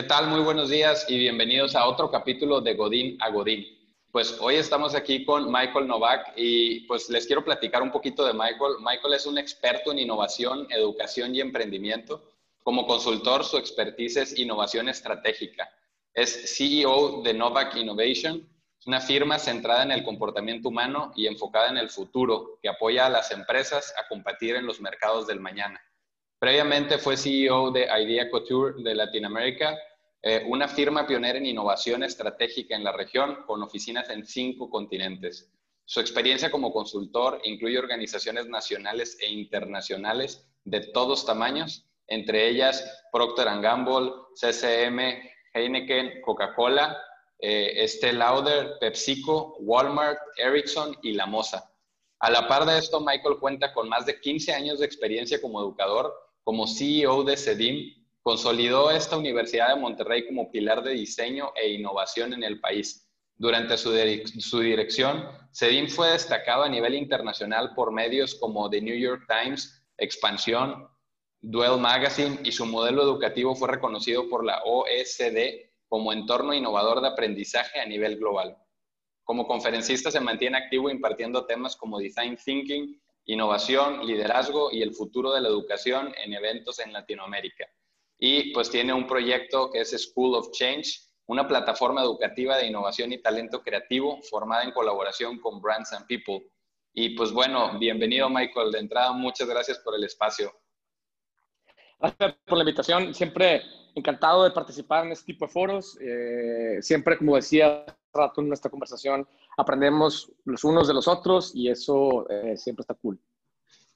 ¿Qué tal? Muy buenos días y bienvenidos a otro capítulo de Godín a Godín. Pues hoy estamos aquí con Michael Novak y pues les quiero platicar un poquito de Michael. Michael es un experto en innovación, educación y emprendimiento. Como consultor, su expertise es innovación estratégica. Es CEO de Novak Innovation, una firma centrada en el comportamiento humano y enfocada en el futuro, que apoya a las empresas a competir en los mercados del mañana. Previamente fue CEO de Idea Couture de Latinoamérica, eh, una firma pionera en innovación estratégica en la región, con oficinas en cinco continentes. Su experiencia como consultor incluye organizaciones nacionales e internacionales de todos tamaños, entre ellas Procter Gamble, CCM, Heineken, Coca-Cola, eh, Estée Lauder, PepsiCo, Walmart, Ericsson y La Mosa. A la par de esto, Michael cuenta con más de 15 años de experiencia como educador, como CEO de CEDIM, consolidó esta Universidad de Monterrey como pilar de diseño e innovación en el país. Durante su, dirección, CEDIM fue destacado a nivel internacional por medios como The New York Times, Expansión, Duel Magazine y su modelo educativo fue reconocido por la OECD como entorno innovador de aprendizaje a nivel global. Como conferencista se mantiene activo impartiendo temas como design thinking, innovación, liderazgo y el futuro de la educación en eventos en Latinoamérica. Y pues tiene un proyecto que es School of Change, una plataforma educativa de innovación y talento creativo formada en colaboración con Brands and People. Y pues bueno, bienvenido Michael. De entrada, muchas gracias por el espacio. Gracias por la invitación. Siempre encantado de participar en este tipo de foros. Eh, siempre, como decía rato en nuestra conversación, aprendemos los unos de los otros y eso eh, siempre está cool.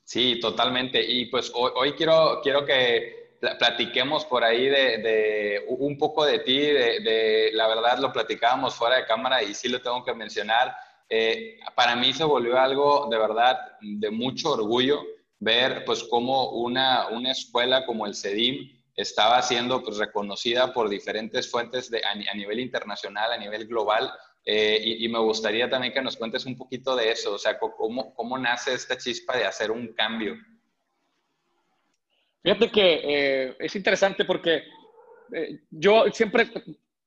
Sí, totalmente. Y pues hoy, quiero, quiero que platiquemos por ahí de, un poco de ti, de, la verdad lo platicábamos fuera de cámara y sí lo tengo que mencionar. Eh, para mí se volvió algo de verdad de mucho orgullo ver pues cómo una, una escuela como el CEDIM estaba siendo pues, reconocida por diferentes fuentes de, a, nivel internacional, a nivel global. Eh, y, me gustaría también que nos cuentes un poquito de eso, o sea, cómo, cómo nace esta chispa de hacer un cambio. Fíjate que eh, es interesante porque eh, yo siempre,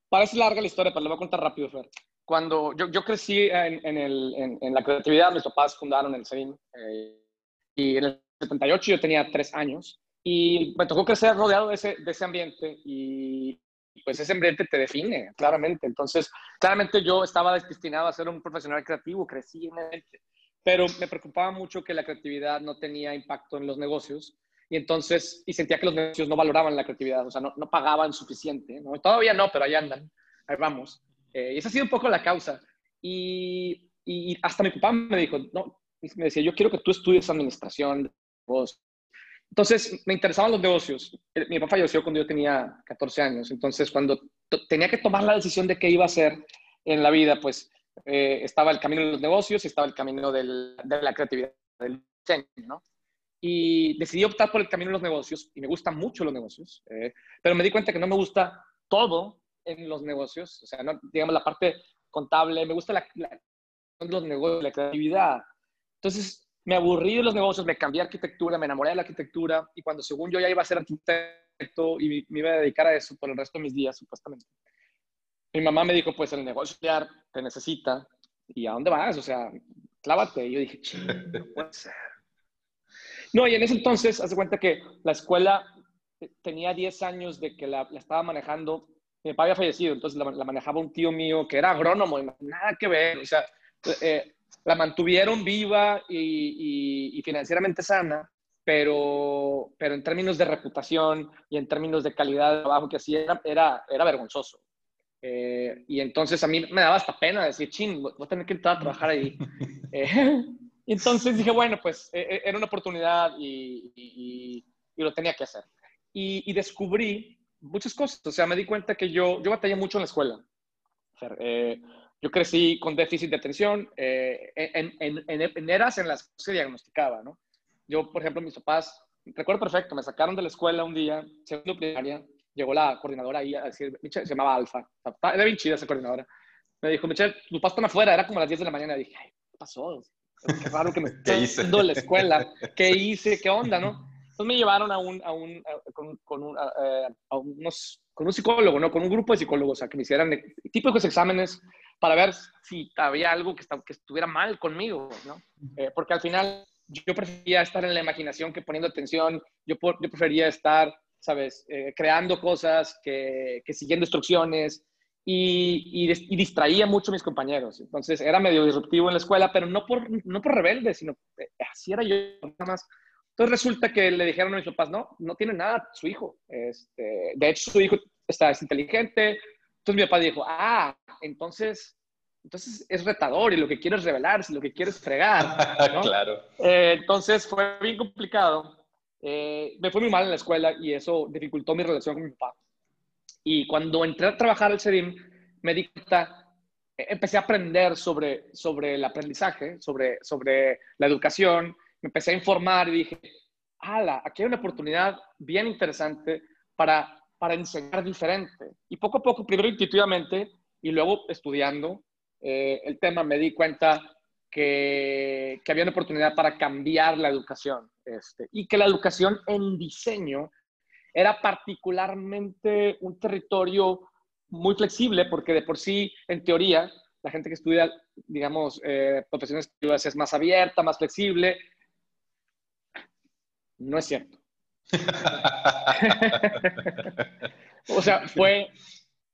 parece larga la historia, pero lo voy a contar rápido, Fer. Cuando yo, yo crecí en, en, el, en, la creatividad, mis papás fundaron el CEDIM y en el 78 yo tenía tres años y me tocó crecer rodeado de ese, de ese ambiente y pues ese ambiente te define, claramente. Entonces, claramente yo estaba destinado a ser un profesional creativo, crecí en él, pero me preocupaba mucho que la creatividad no tenía impacto en los negocios y entonces, y sentía que los negocios no valoraban la creatividad, o sea, no, no pagaban suficiente, ¿no? Todavía no, pero ahí andan, ahí vamos. Eh, y esa ha sido un poco la causa. Y, y hasta mi papá me dijo, no, me decía, yo quiero que tú estudies administración, entonces, me interesaban los negocios. Eh, mi papá falleció cuando yo tenía 14 años. Entonces, cuando tenía que tomar la decisión de qué iba a hacer en la vida, pues eh, estaba el camino de los negocios y estaba el camino de la creatividad, del diseño, ¿no? Y decidí optar por el camino de los negocios y me gustan mucho los negocios, eh, pero me di cuenta que no me gusta todo en los negocios, o sea, no, digamos la parte contable, me gusta la, la, los negocios, la creatividad. Entonces, me aburrí de los negocios, me cambié a arquitectura, me enamoré de la arquitectura y cuando según yo ya iba a ser arquitecto y me iba a dedicar a eso por el resto de mis días, supuestamente. Mi mamá me dijo, pues el negocio te necesita y ¿a dónde vas? O sea, clávate. Y yo dije, no puede ser. No, y en ese entonces, hace cuenta que la escuela tenía 10 años de que la, estaba manejando. Mi papá había fallecido, entonces la, manejaba un tío mío que era agrónomo, y nada que ver. O sea, eh, la mantuvieron viva y, financieramente sana, pero, pero en términos de reputación y en términos de calidad de trabajo que hacía, era, era vergonzoso. Eh, y entonces a mí me daba hasta pena decir, ching, voy a tener que entrar a trabajar ahí. Eh, y entonces dije, bueno, pues eh, era una oportunidad y, lo tenía que hacer. Y, descubrí muchas cosas. O sea, me di cuenta que yo, yo batallé mucho en la escuela. Yo crecí con déficit de atención eh, en, en, en, eras en las que se diagnosticaba, ¿no? Yo, por ejemplo, mis papás, recuerdo perfecto, me sacaron de la escuela un día, segundo primaria, llegó la coordinadora ahí a decir, se llamaba Alfa, era bien chida esa coordinadora. Me dijo, Michelle, tus papás están afuera, era como las 10 de la mañana. Y dije, Ay, ¿qué pasó? Qué raro que me esté yendo de la escuela. ¿Qué hice? ¿Qué onda, no? Entonces me llevaron a un, a un, con, con, un, a, unos, con un psicólogo, ¿no? Con un grupo de psicólogos a que me hicieran típicos exámenes para ver si había algo que, que estuviera mal conmigo, ¿no? Eh, porque al final yo prefería estar en la imaginación que poniendo atención, yo, yo prefería estar, ¿sabes? Eh, creando cosas que, que, siguiendo instrucciones y, y, distraía mucho a mis compañeros. Entonces era medio disruptivo en la escuela, pero no por, no por rebelde, sino eh, así era yo nada más. Entonces resulta que le dijeron a mis papás, no, no tiene nada su hijo. Este, de hecho, su hijo está, es inteligente. Entonces mi papá dijo, ah, entonces entonces es retador y lo que quiero es revelarse, lo que quiero es fregar. claro. Eh, entonces fue bien complicado. Eh, me fue muy mal en la escuela y eso dificultó mi relación con mi papá. Y cuando entré a trabajar al CEDIM, me di cuenta, eh, empecé a aprender sobre, sobre el aprendizaje, sobre, sobre la educación, me empecé a informar y dije, ala, aquí hay una oportunidad bien interesante para, para enseñar diferente. Y poco a poco, primero intuitivamente y luego estudiando, eh, el tema me di cuenta que, había una oportunidad para cambiar la educación este, y que la educación en diseño era particularmente un territorio muy flexible porque de por sí, en teoría, la gente que estudia, digamos, eh, profesiones es más abierta, más flexible. No es cierto. o sea, fue,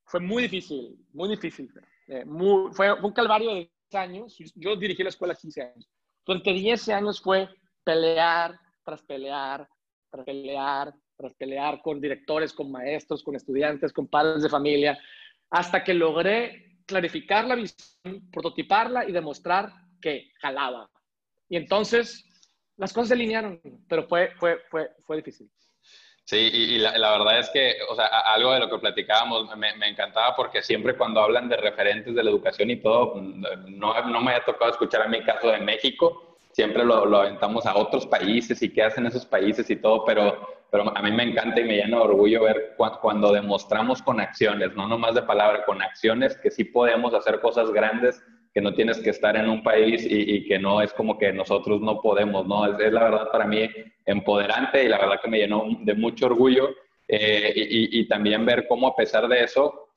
fue muy difícil, muy difícil. Eh, fue, un calvario de 10 años. Yo dirigí la escuela 15 años. Durante 10 años fue pelear tras pelear, tras pelear, tras pelear con directores, con maestros, con estudiantes, con padres de familia, hasta que logré clarificar la visión, prototiparla y demostrar que jalaba. Y entonces las cosas se alinearon, pero fue, fue, fue, fue difícil. Sí, y, la, verdad es que, o sea, algo de lo que platicábamos me, me, encantaba porque siempre cuando hablan de referentes de la educación y todo, no, no me ha tocado escuchar a mi caso de México, siempre lo, lo, aventamos a otros países y qué hacen esos países y todo, pero, pero a mí me encanta y me llena de orgullo ver cuando demostramos con acciones, no nomás de palabra, con acciones que sí podemos hacer cosas grandes que no tienes que estar en un país y, que no es como que nosotros no podemos, ¿no? Es, la verdad para mí empoderante y la verdad que me llenó de mucho orgullo eh, y, también ver cómo a pesar de eso,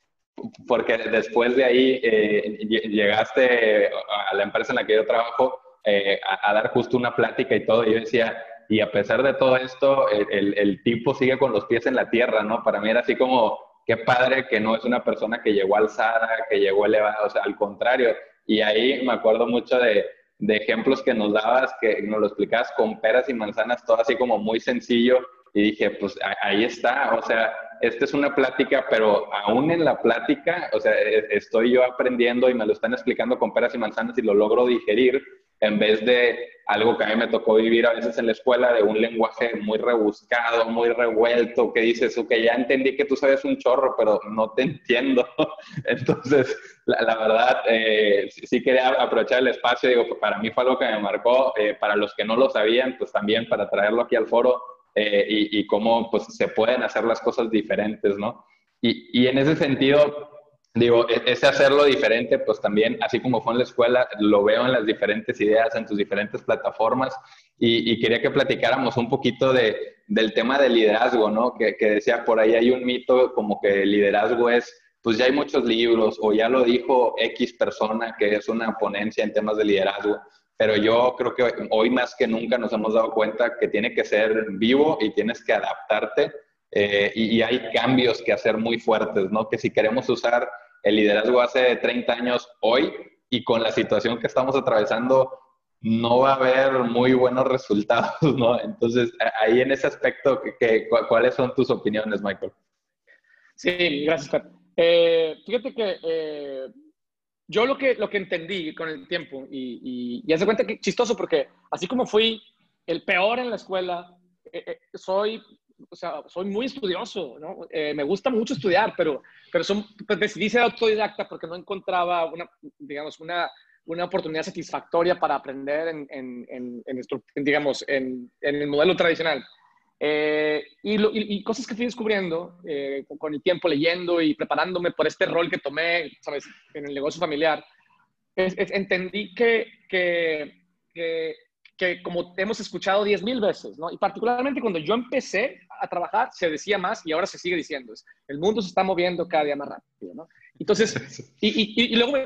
porque después de ahí eh, llegaste a la empresa en la que yo trabajo eh, a, dar justo una plática y todo, y yo decía, y a pesar de todo esto, el, el tipo sigue con los pies en la tierra, ¿no? Para mí era así como, qué padre que no es una persona que llegó alzada, que llegó elevada, o sea, al contrario, y ahí me acuerdo mucho de, de ejemplos que nos dabas, que nos lo explicabas con peras y manzanas, todo así como muy sencillo. Y dije, pues ahí está, o sea, esta es una plática, pero aún en la plática, o sea, e, estoy yo aprendiendo y me lo están explicando con peras y manzanas y lo logro digerir en vez de algo que a mí me tocó vivir a veces en la escuela, de un lenguaje muy rebuscado, muy revuelto, que dices, ok, ya entendí que tú sabes un chorro, pero no te entiendo. Entonces, la, verdad, eh, sí quería aprovechar el espacio, digo, para mí fue algo que me marcó, eh, para los que no lo sabían, pues también para traerlo aquí al foro eh, y, y, cómo pues, se pueden hacer las cosas diferentes, ¿no? Y, y en ese sentido, digo, e-, ese hacerlo diferente, pues también, así como fue en la escuela, lo veo en las diferentes ideas, en tus diferentes plataformas, y, quería que platicáramos un poquito de, del tema del liderazgo, ¿no? Que, que, decía, por ahí hay un mito como que el liderazgo es, pues ya hay muchos libros, o ya lo dijo X persona, que es una ponencia en temas de liderazgo, pero yo creo que hoy más que nunca nos hemos dado cuenta que tiene que ser vivo y tienes que adaptarte. Eh, y, y, hay cambios que hacer muy fuertes, ¿no? Que si queremos usar el liderazgo hace 30 años hoy y con la situación que estamos atravesando no va a haber muy buenos resultados, ¿no? Entonces, ahí en ese aspecto, ¿cuáles son tus opiniones, Michael? Sí, gracias, eh, fíjate que eh, yo lo que, lo que entendí con el tiempo, y, y, y hace cuenta que chistoso, porque así como fui el peor en la escuela, eh, soy o sea, soy muy estudioso, ¿no? Eh, me gusta mucho estudiar, pero, pero son, pues decidí ser autodidacta porque no encontraba una, digamos, una, una oportunidad satisfactoria para aprender en, en, en, digamos, en, el modelo tradicional. Eh, y, y, cosas que fui descubriendo eh, con, el tiempo, leyendo y preparándome por este rol que tomé, ¿sabes?, en el negocio familiar, entendí que, que, que que como hemos escuchado diez mil veces, ¿no? Y particularmente cuando yo empecé a trabajar, se decía más y ahora se sigue diciendo. Es, el mundo se está moviendo cada día más rápido, ¿no? Entonces, y, y, y luego,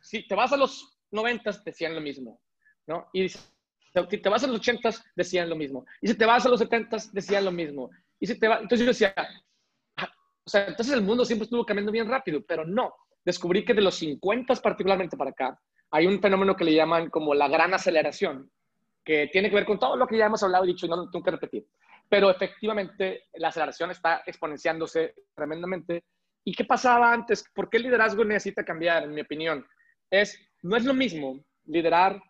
si te vas a los noventas, decían lo mismo, ¿no? Y si te vas a los ochentas, decían lo mismo. Y si te vas a los setentas, decían lo mismo. Y si te va, entonces yo decía, ah, o sea, entonces el mundo siempre estuvo cambiando bien rápido, pero no. Descubrí que de los 50 particularmente para acá, hay un fenómeno que le llaman como la gran aceleración, que tiene que ver con todo lo que ya hemos hablado y dicho y no tengo que repetir. Pero efectivamente la aceleración está exponenciándose tremendamente. ¿Y qué pasaba antes? ¿Por qué el liderazgo necesita cambiar, en mi opinión? Es, no es lo mismo liderar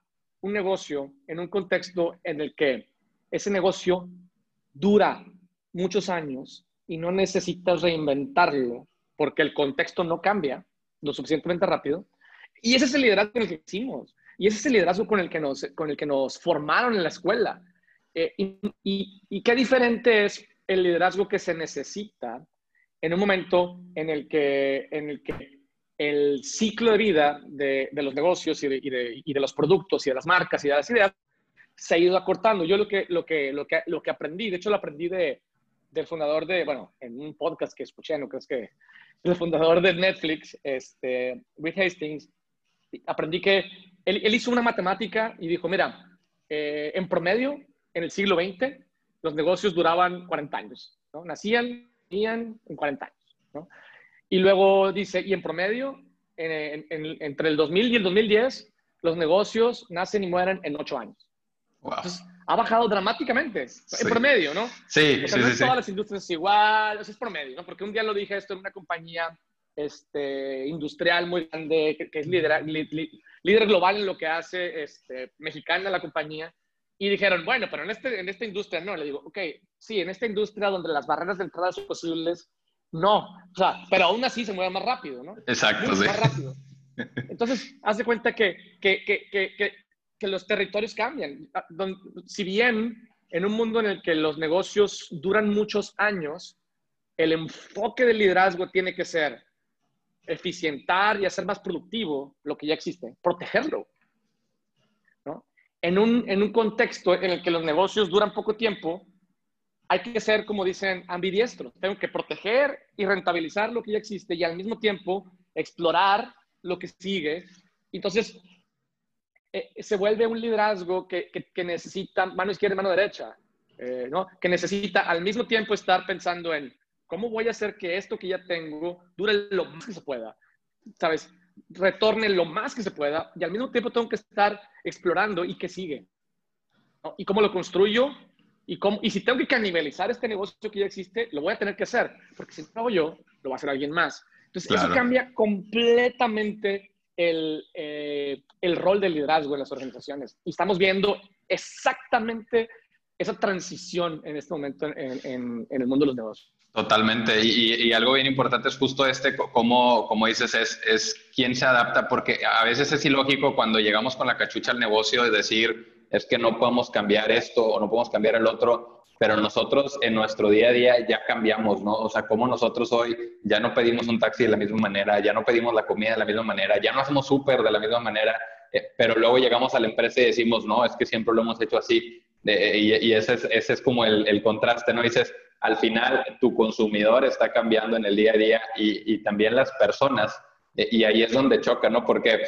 un negocio en un contexto en el que ese negocio dura muchos años y no necesitas reinventarlo porque el contexto no cambia lo suficientemente rápido. Y ese es el liderazgo que hicimos. Y ese es el liderazgo con el que nos, con el que nos formaron en la escuela. Eh, y, qué diferente es el liderazgo que se necesita en un momento en el que, en el, que el ciclo de vida de, de los negocios y de, y, de, los productos y de las marcas y de las ideas se ha ido acortando. Yo lo que, lo que, lo que, lo que aprendí, de hecho lo aprendí de, del fundador de, bueno, en un podcast que escuché, no creo que el fundador de Netflix, este, Reed Hastings, aprendí que él, hizo una matemática y dijo, mira, eh, en promedio, en el siglo XX, los negocios duraban 40 años, ¿no? Nacían, nacían en 40 años, ¿no? Y luego dice, y en promedio, entre el 2000 y el 2010, los negocios nacen y mueren en 8 años. Entonces, ha bajado dramáticamente, en promedio, ¿no? Sí, sí, no todas las industrias igual, eso es promedio, ¿no? Porque un día lo dije esto en una compañía este, industrial muy grande, que, es líder, líder global en lo que hace, este, mexicana la compañía, y dijeron, bueno, pero en, este, en esta industria no. Le digo, ok, sí, en esta industria donde las barreras de entrada son posibles, no. O sea, pero aún así se mueve más rápido, ¿no? Exacto, sí. Más rápido. Entonces, hace cuenta que, que, que, que, que los territorios cambian. Ah, si bien en un mundo en el que los negocios duran muchos años, el enfoque del liderazgo tiene que ser eficientar y hacer más productivo lo que ya existe, protegerlo. ¿no? En, un, en un contexto en el que los negocios duran poco tiempo, hay que ser, como dicen, ambidiestros. Tengo que proteger y rentabilizar lo que ya existe y al mismo tiempo explorar lo que sigue. Entonces, eh, se vuelve un liderazgo que, que, necesita mano izquierda y mano derecha, eh, ¿no? que necesita al mismo tiempo estar pensando en ¿Cómo voy a hacer que esto que ya tengo dure lo más que se pueda? ¿Sabes? Retorne lo más que se pueda y al mismo tiempo tengo que estar explorando y qué sigue. ¿Y cómo lo construyo? Y, cómo, y si tengo que canibalizar este negocio que ya existe, lo voy a tener que hacer, porque si no lo hago yo, lo va a hacer alguien más. Entonces, eso cambia completamente el, eh, el rol del liderazgo en las organizaciones. Y estamos viendo exactamente esa transición en este momento en, en, en el mundo de los negocios. Totalmente. Y, algo bien importante es justo este, como, como dices, es, es quién se adapta, porque a veces es ilógico cuando llegamos con la cachucha al negocio de decir, es que no podemos cambiar esto o no podemos cambiar el otro, pero nosotros en nuestro día a día ya cambiamos, ¿no? O sea, como nosotros hoy ya no pedimos un taxi de la misma manera, ya no pedimos la comida de la misma manera, ya no hacemos súper de la misma manera, eh, pero luego llegamos a la empresa y decimos, no, es que siempre lo hemos hecho así. y, ese, es, ese es como el, el contraste, ¿no? dices, al final tu consumidor está cambiando en el día a día y, también las personas. Eh, y ahí es donde choca, ¿no? Porque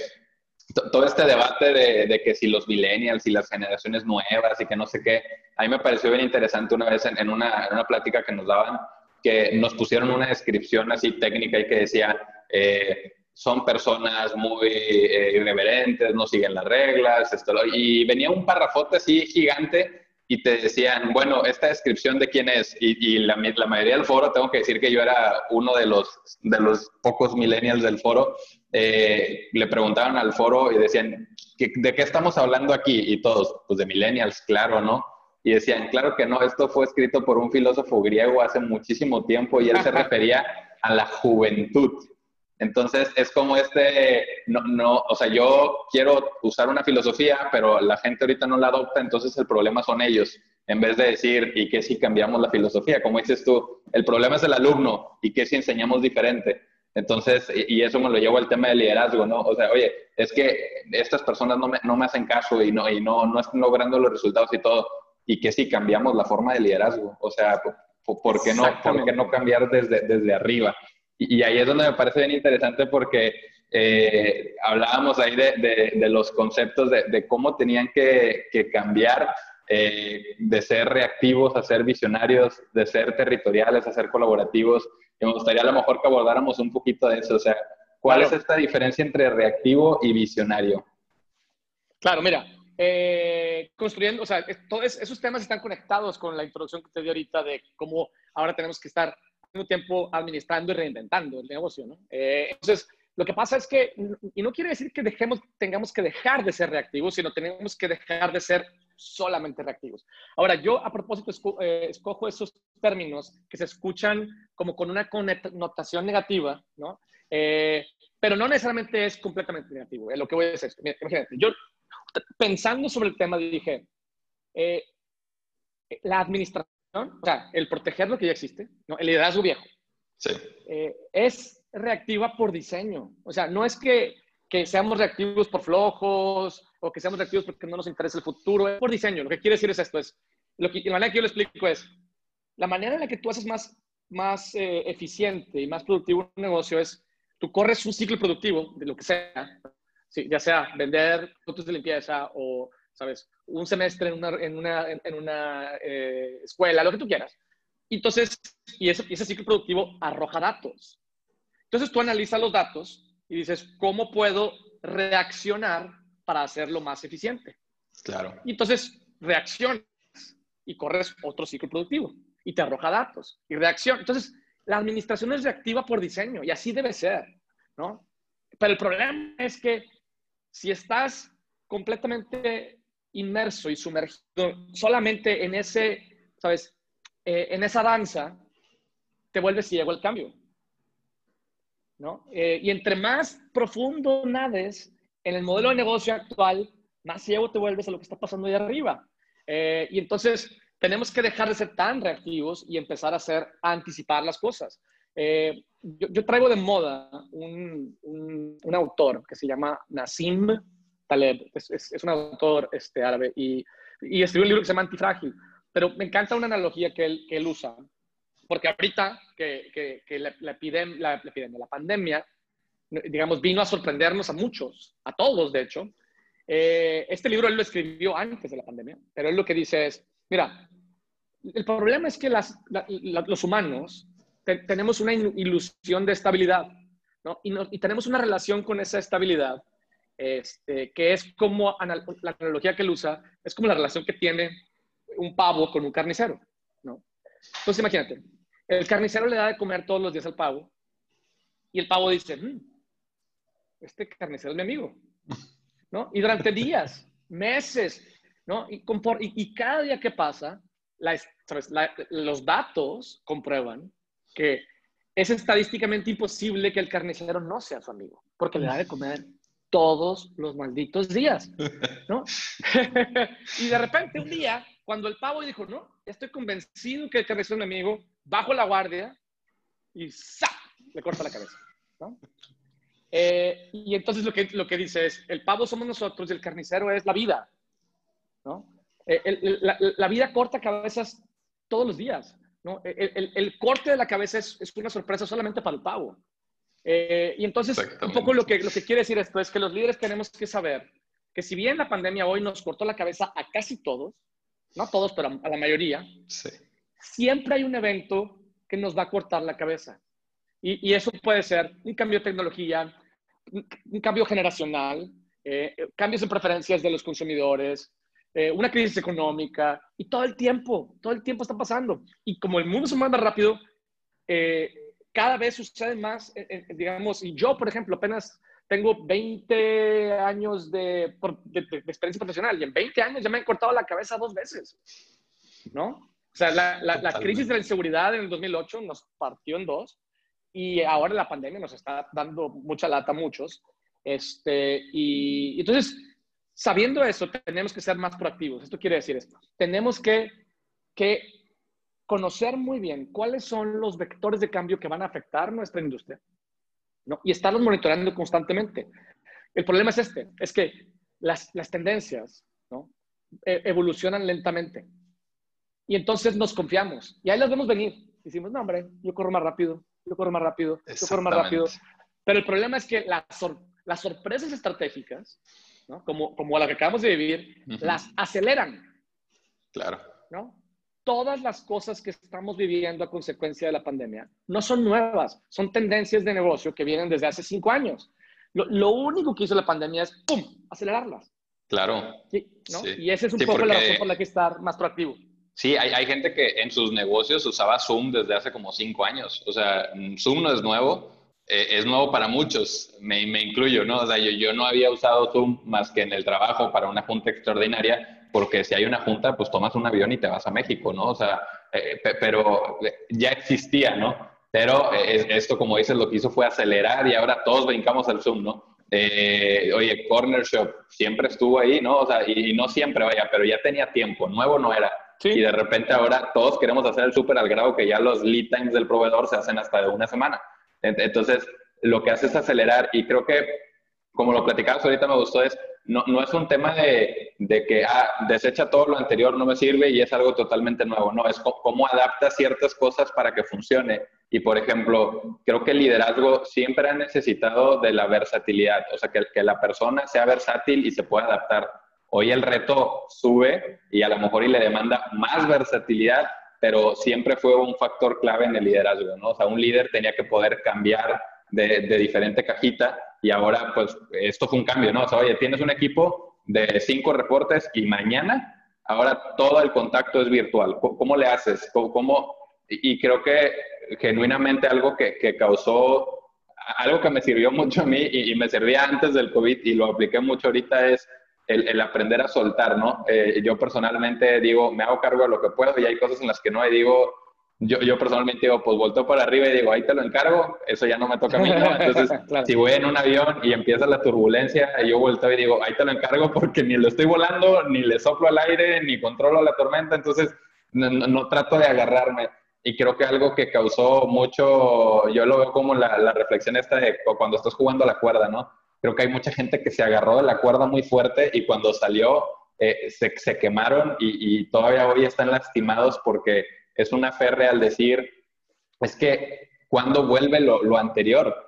todo este debate de, que si los millennials y las generaciones nuevas y que no sé qué, a mí me pareció bien interesante una vez en, una, en una, plática que nos daban, que nos pusieron una descripción así técnica y que decía, eh, son personas muy eh, irreverentes, no siguen las reglas, esto, y venía un parrafote así gigante y te decían, bueno, esta descripción de quién es, y, la, la, mayoría del foro, tengo que decir que yo era uno de los, de los pocos millennials del foro, eh, le preguntaban al foro y decían, ¿de qué estamos hablando aquí? Y todos, pues de millennials, claro, ¿no? Y decían, claro que no, esto fue escrito por un filósofo griego hace muchísimo tiempo y él se refería a la juventud. Entonces es como este, no, no, o sea, yo quiero usar una filosofía, pero la gente ahorita no la adopta, entonces el problema son ellos, en vez de decir, ¿y qué si cambiamos la filosofía? Como dices tú, el problema es el alumno, ¿y qué si enseñamos diferente? Entonces, y eso me lo llevo al tema de liderazgo, ¿no? O sea, oye, es que estas personas no me, no me hacen caso y, no, y no, no están logrando los resultados y todo. Y que si cambiamos la forma de liderazgo, o sea, ¿por qué no, por qué no cambiar desde, desde arriba? Y, ahí es donde me parece bien interesante porque eh, hablábamos ahí de, de, los conceptos de, cómo tenían que, que cambiar eh, de ser reactivos a ser visionarios, de ser territoriales a ser colaborativos. Y me gustaría a lo mejor que abordáramos un poquito de eso. O sea, ¿cuál es esta diferencia entre reactivo y visionario? Claro, mira, eh, construyendo, o sea, todos esos temas están conectados con la introducción que te di ahorita de cómo ahora tenemos que estar tiempo administrando y reinventando el negocio, ¿no? Eh, entonces, lo que pasa es que, y no quiere decir que dejemos, tengamos que dejar de ser reactivos, sino tenemos que dejar de ser solamente reactivos. Ahora, yo a propósito eh, escojo esos términos que se escuchan como con una connotación negativa, ¿no? Eh, pero no necesariamente es completamente negativo. lo que voy a decir, imagínate, yo pensando sobre el tema dije, eh, la administración, o sea, el proteger lo que ya existe, ¿no? el liderazgo viejo, sí. es reactiva por diseño. O sea, no es que, que seamos reactivos por flojos o que seamos reactivos porque no nos interesa el futuro, es por diseño. Lo que quiere decir es esto, es, lo que, la manera que yo lo explico es, la manera en la que tú haces más, más eh, eficiente y más productivo un negocio es, tú corres un ciclo productivo de lo que sea, ya sea vender productos de limpieza o, ¿sabes? Un semestre en una, en una, en una eh, escuela, lo que tú quieras. Entonces, y ese, ese ciclo productivo arroja datos. Entonces tú analizas los datos y dices, ¿cómo puedo reaccionar para hacerlo más eficiente. Claro. Y entonces reaccionas y corres otro ciclo productivo y te arroja datos y reacción. Entonces, la administración es reactiva por diseño y así debe ser, ¿no? Pero el problema es que si estás completamente inmerso y sumergido solamente en ese, ¿sabes? Eh, en esa danza, te vuelves ciego al cambio, ¿no? Eh, y entre más profundo nades, en el modelo de negocio actual, más ciego te vuelves a lo que está pasando ahí arriba. Eh, y entonces tenemos que dejar de ser tan reactivos y empezar a, hacer, a anticipar las cosas. Eh, yo, traigo de moda un, un, autor que se llama Nassim Taleb, es, es, un autor este, árabe y, y, escribió un libro que se llama Antifrágil, pero me encanta una analogía que él, que él usa, porque ahorita que, que, que la, la, la, la pandemia digamos, vino a sorprendernos a muchos, a todos, de hecho. Eh, este libro él lo escribió antes de la pandemia, pero él lo que dice es, mira, el problema es que las, los humanos tenemos una ilusión de estabilidad, ¿no? Y, y, tenemos una relación con esa estabilidad, este, que es como, la analogía que él usa, es como la relación que tiene un pavo con un carnicero, ¿no? Entonces imagínate, el carnicero le da de comer todos los días al pavo, y el pavo dice, mm, este carnicero es mi amigo, ¿no? Y durante días, meses, ¿no? Y, y, cada día que pasa, los datos comprueban que es estadísticamente imposible que el carnicero no sea su amigo, porque le da de comer todos los malditos días, ¿no? y de repente un día, cuando el pavo dijo, no, estoy convencido que el carnicero es mi amigo, bajo la guardia y ¡zap! le corta la cabeza, ¿no? Eh, y entonces lo que, lo que dice es, el pavo somos nosotros y el carnicero es la vida. ¿no? Eh, la, vida corta cabezas todos los días. ¿no? El, el, corte de la cabeza es, es, una sorpresa solamente para el pavo. Eh, y entonces, un poco lo que, lo que quiere decir esto es que los líderes tenemos que saber que si bien la pandemia hoy nos cortó la cabeza a casi todos, no a todos, pero a la mayoría, siempre hay un evento que nos va a cortar la cabeza. Y, eso puede ser un cambio de tecnología, un, cambio generacional, eh, cambios en preferencias de los consumidores, eh, una crisis económica, y todo el tiempo, todo el tiempo está pasando. Y como el mundo se mueve rápido, eh, cada vez sucede más, digamos, y yo, por ejemplo, apenas tengo 20 años de, experiencia profesional y en 20 años ya me han cortado la cabeza dos veces, ¿no? O sea, la, la crisis de la inseguridad en el 2008 nos partió en dos y ahora la pandemia nos está dando mucha lata a muchos. Este, y, entonces, sabiendo eso, tenemos que ser más proactivos. Esto quiere decir esto. Tenemos que, que conocer muy bien cuáles son los vectores de cambio que van a afectar nuestra industria. ¿no? Y estarlos monitoreando constantemente. El problema es este, es que las, las tendencias ¿no? E, evolucionan lentamente. Y entonces nos confiamos. Y ahí las vemos venir. Decimos, no, hombre, yo corro más rápido, yo corro más rápido, yo corro más rápido. Pero el problema es que las, las sorpresas estratégicas, ¿no? como, como la que acabamos de vivir, las aceleran. Claro. ¿no? Todas las cosas que estamos viviendo a consecuencia de la pandemia no son nuevas, son tendencias de negocio que vienen desde hace cinco años. Lo, lo único que hizo la pandemia es, ¡pum!, acelerarlas. Claro. Sí, ¿no? Y esa es un poco la razón por la que estar más proactivo. Sí, hay, hay, gente que en sus negocios usaba Zoom desde hace como cinco años. O sea, Zoom no es nuevo, eh, es nuevo para muchos, me, me, incluyo, ¿no? O sea, yo, yo no había usado Zoom más que en el trabajo para una junta extraordinaria, porque si hay una junta, pues tomas un avión y te vas a México, ¿no? O sea, eh, pero ya existía, ¿no? Pero eh, esto, como dices, lo que hizo fue acelerar y ahora todos brincamos al Zoom, ¿no? oye, Corner Shop siempre estuvo ahí, ¿no? O sea, y, y no siempre, vaya, pero ya tenía tiempo, nuevo no era. Y de repente ahora todos queremos hacer el súper al grado que ya los lead times del proveedor se hacen hasta de una semana. Entonces, lo que hace es acelerar y creo que, como lo platicabas ahorita, me gustó, es, no, no es un tema de, de, que, ah, desecha todo lo anterior, no me sirve y es algo totalmente nuevo. No, es cómo adapta ciertas cosas para que funcione. Y, por ejemplo, creo que el liderazgo siempre ha necesitado de la versatilidad, o sea, que, que la persona sea versátil y se pueda adaptar Hoy el reto sube y a lo mejor y le demanda más versatilidad, pero siempre fue un factor clave en el liderazgo, ¿no? O sea, un líder tenía que poder cambiar de, diferente cajita y ahora pues esto fue un cambio, ¿no? O sea, oye, tienes un equipo de cinco reportes y mañana ahora todo el contacto es virtual. ¿Cómo, le haces? ¿Cómo, Y creo que genuinamente algo que, que, causó, algo que me sirvió mucho a mí y, y me servía antes del COVID y lo apliqué mucho ahorita es el, aprender a soltar, ¿no? Eh, yo personalmente digo, me hago cargo de lo que puedo y hay cosas en las que no, y digo, yo, yo personalmente digo, pues volteo para arriba y digo, ahí te lo encargo, eso ya no me toca a mí, ¿no? Entonces, si voy en un avión y empieza la turbulencia, yo volteo y digo, ahí te lo encargo porque ni lo estoy volando, ni le soplo al aire, ni controlo la tormenta, entonces no, no, trato de agarrarme. Y creo que algo que causó mucho, yo lo veo como la, la reflexión esta de cuando estás jugando a la cuerda, ¿no? creo que hay mucha gente que se agarró de la cuerda muy fuerte y cuando salió eh, se, se, quemaron y, y, todavía hoy están lastimados porque es una fe real decir, es que cuando vuelve lo, lo anterior.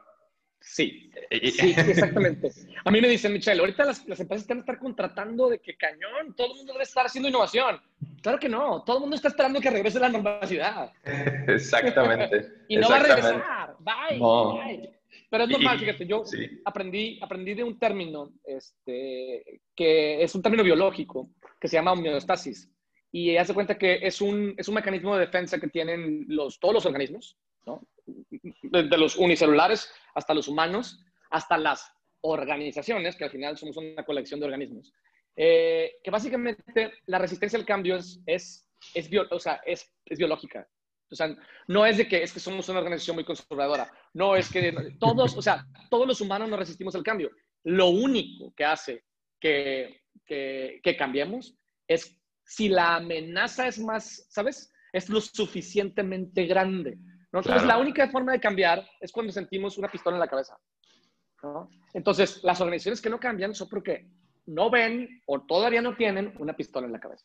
Sí, sí, exactamente. A mí me dicen, Michelle, ahorita las, las, empresas están estar contratando de que cañón, todo el mundo debe estar haciendo innovación. Claro que no, todo el mundo está esperando que regrese la normalidad. Exactamente. y no va a regresar. Bye. bye. Pero es normal, fíjate, yo aprendí, aprendí de un término este, que es un término biológico que se llama homeostasis. Y hace cuenta que es un, es un mecanismo de defensa que tienen los, todos los organismos, ¿no? desde los unicelulares hasta los humanos, hasta las organizaciones, que al final somos una colección de organismos, eh, que básicamente la resistencia al cambio es, es, es, o sea, es, es biológica. O sea, no es de que es que somos una organización muy conservadora. No, es que todos, o sea, todos los humanos no resistimos el cambio. Lo único que hace que, que, que cambiemos es si la amenaza es más, ¿sabes? Es lo suficientemente grande. ¿no? Entonces, la única forma de cambiar es cuando sentimos una pistola en la cabeza. ¿no? Entonces, las organizaciones que no cambian son porque no ven o todavía no tienen una pistola en la cabeza.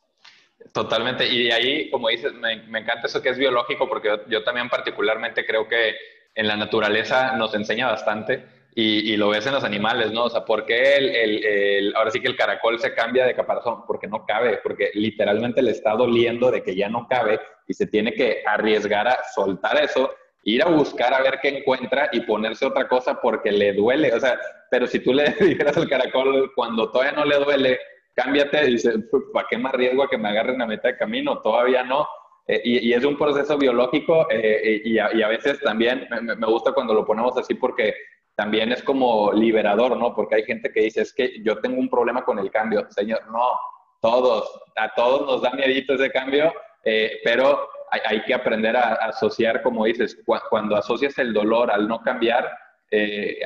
Totalmente. Y ahí, como dices, me, encanta eso que es biológico, porque yo, también particularmente creo que en la naturaleza nos enseña bastante y, lo ves en los animales, ¿no? O sea, ¿por qué el, el, ahora sí que el caracol se cambia de caparazón? Porque no cabe, porque literalmente le está doliendo de que ya no cabe y se tiene que arriesgar a soltar eso, ir a buscar a ver qué encuentra y ponerse otra cosa porque le duele. O sea, pero si tú le dijeras al caracol cuando todavía no le duele, cámbiate, y dice, ¿para qué me arriesgo a que me agarren a mitad de camino? Todavía no. Eh, y, es un proceso biológico eh, y, a, veces también me, me, gusta cuando lo ponemos así porque también es como liberador, ¿no? Porque hay gente que dice, es que yo tengo un problema con el cambio. Señor, no, todos, a todos nos da miedito ese cambio, eh, pero hay, hay, que aprender a, asociar, como dices, cuando asocias el dolor al no cambiar, eh,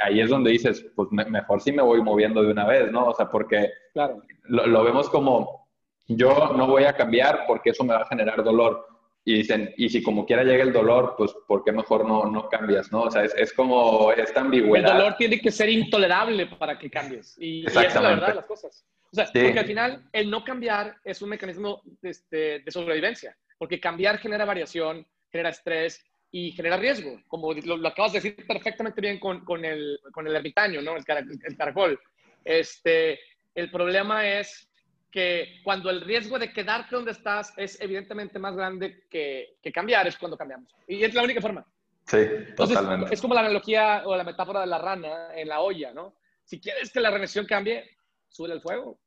ahí es donde dices, pues mejor si me voy moviendo de una vez, ¿no? O sea, porque claro. lo, vemos como, yo no voy a cambiar porque eso me va a generar dolor. Y dicen, y si como quiera llega el dolor, pues ¿por qué mejor no, no cambias, no? O sea, es, es como esta ambigüedad. El dolor tiene que ser intolerable para que cambies. Y, esa es la verdad de las cosas. O sea, porque al final el no cambiar es un mecanismo de, este, de sobrevivencia, porque cambiar genera variación, genera estrés y genera riesgo, como lo, acabas de decir perfectamente bien con, con, el, con el ermitaño, ¿no? El, el caracol. Este, el problema es que cuando el riesgo de quedarte donde estás es evidentemente más grande que, que cambiar, es cuando cambiamos. Y es la única forma. Sí, totalmente. Es como la analogía o la metáfora de la rana en la olla, ¿no? Si quieres que la reacción cambie, sube el fuego.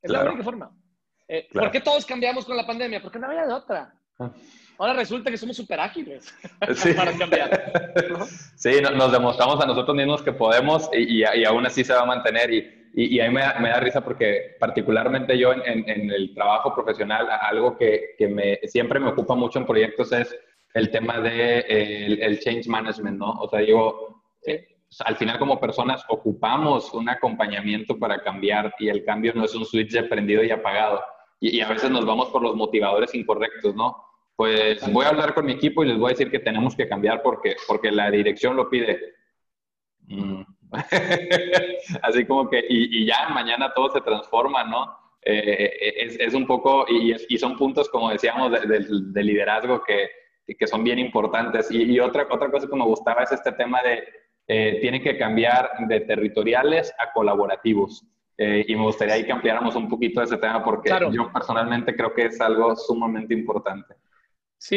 Es la única forma. Eh, ¿Por qué todos cambiamos con la pandemia? Porque no había de otra. Ah. Ahora resulta que somos súper ágiles para cambiar. Sí, nos demostramos a nosotros mismos que podemos y, y, aún así se va a mantener. Y, y, a mí me da, me da, risa porque particularmente yo en, en, el trabajo profesional, algo que, que, me, siempre me ocupa mucho en proyectos es el tema de el, change management, ¿no? O sea, digo, eh, al final como personas ocupamos un acompañamiento para cambiar y el cambio no es un switch de prendido y apagado. Y, y a veces nos vamos por los motivadores incorrectos, ¿no? pues voy a hablar con mi equipo y les voy a decir que tenemos que cambiar porque, porque la dirección lo pide. Mm. Así como que, y, ya mañana todo se transforma, ¿no? Eh, es, es, un poco, y, y, son puntos, como decíamos, de, liderazgo que, que, son bien importantes. Y, otra, otra cosa que me gustaba es este tema de, eh, tiene que cambiar de territoriales a colaborativos. Eh, y me gustaría ahí que ampliáramos un poquito ese tema porque yo personalmente creo que es algo sumamente importante. Sí,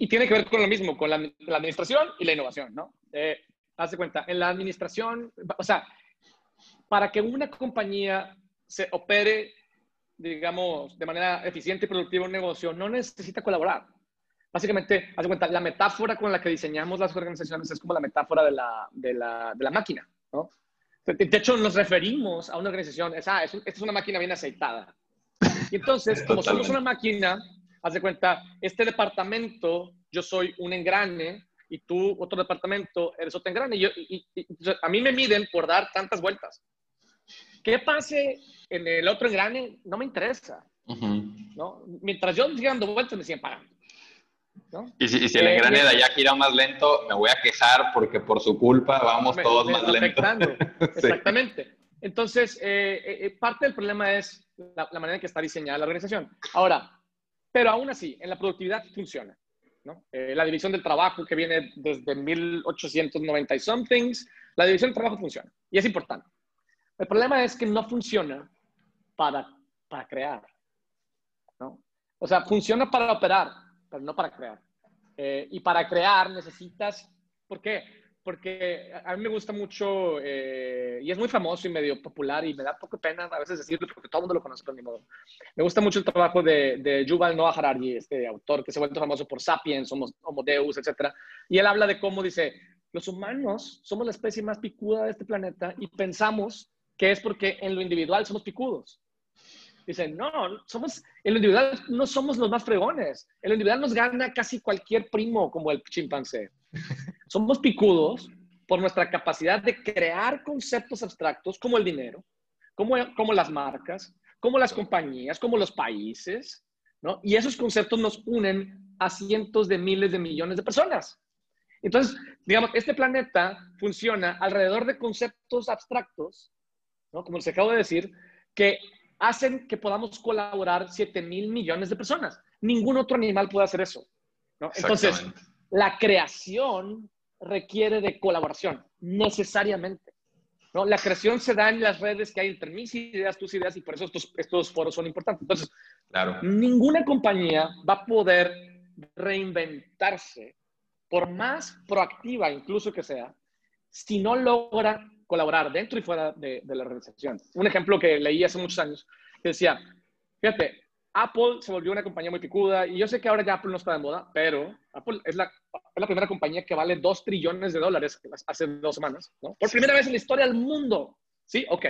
y, tiene que ver con lo mismo, con la, administración y la innovación, ¿no? Eh, haz cuenta, en la administración, o sea, para que una compañía se opere, digamos, de manera eficiente y productiva un negocio, no necesita colaborar. Básicamente, haz cuenta, la metáfora con la que diseñamos las organizaciones es como la metáfora de la, de la, de la máquina, ¿no? De hecho, nos referimos a una organización, es, ah, es, esta es una máquina bien aceitada. Y entonces, como somos una máquina, haz de cuenta, este departamento, yo soy un engrane y tú, otro departamento, eres otro engrane. Y, a mí me miden por dar tantas vueltas. ¿Qué pase en el otro engrane? No me interesa. ¿no? Mientras yo siga dando vueltas, me siguen pagando. Y, si, el engrane de allá gira más lento, me voy a quejar porque por su culpa vamos todos más lento. Exactamente. Entonces, eh, eh, parte del problema es la, la, manera en que está diseñada la organización. Ahora, pero aún así, en la productividad funciona. ¿No? Eh, la división del trabajo que viene desde 1890 y somethings, la división del trabajo funciona y es importante. El problema es que no funciona para, para crear. ¿no? O sea, funciona para operar, pero no para crear. Eh, y para crear necesitas, ¿por qué? Porque a mí me gusta mucho eh, y es muy famoso y medio popular y me da poco pena a veces decirlo porque todo el mundo lo conoce, pero ni modo. Me gusta mucho el trabajo de, de Yuval Noah Harari, este autor que se ha vuelto famoso por Sapiens, Homo, Homo Deus, etc. Y él habla de cómo dice, los humanos somos la especie más picuda de este planeta y pensamos que es porque en lo individual somos picudos. Dice, no, somos, en lo individual no somos los más fregones. En lo individual nos gana casi cualquier primo como el chimpancé. Somos picudos por nuestra capacidad de crear conceptos abstractos como el dinero, como, como las marcas, como las compañías, como los países, ¿no? Y esos conceptos nos unen a cientos de miles de millones de personas. Entonces, digamos, este planeta funciona alrededor de conceptos abstractos, ¿no? Como les acabo de decir, que hacen que podamos colaborar 7 mil millones de personas. Ningún otro animal puede hacer eso. ¿no? Entonces, la creación requiere de colaboración, necesariamente. ¿no? La creación se da en las redes que hay entre mis ideas, tus ideas, y por eso estos, estos foros son importantes. Entonces, claro. ninguna compañía va a poder reinventarse, por más proactiva incluso que sea, si no logra colaborar dentro y fuera de, de la organización. Un ejemplo que leí hace muchos años, que decía, fíjate, Apple se volvió una compañía muy picuda y yo sé que ahora ya Apple no está de moda, pero Apple es la, es la primera compañía que vale 2 trillones de dólares hace dos semanas, ¿no? Por primera vez en la historia del mundo. Sí, ok.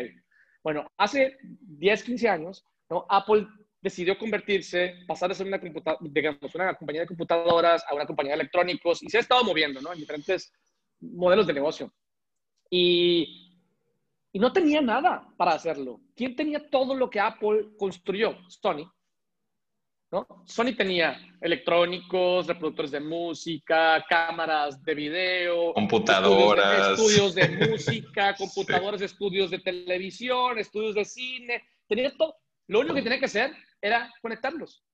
Bueno, hace 10, 15 años, ¿no? Apple decidió convertirse, pasar de ser una, digamos, una compañía de computadoras a una compañía de electrónicos y se ha estado moviendo, ¿no? En diferentes modelos de negocio. Y, y no tenía nada para hacerlo. ¿Quién tenía todo lo que Apple construyó? Sony. ¿No? Sony tenía electrónicos, reproductores de música, cámaras de video, computadoras, estudios de, música, computadoras, estudios de televisión, estudios de cine, tenía todo. Lo único que tenía que hacer era conectarlos.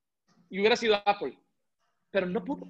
Y hubiera sido Apple. Pero no pudo.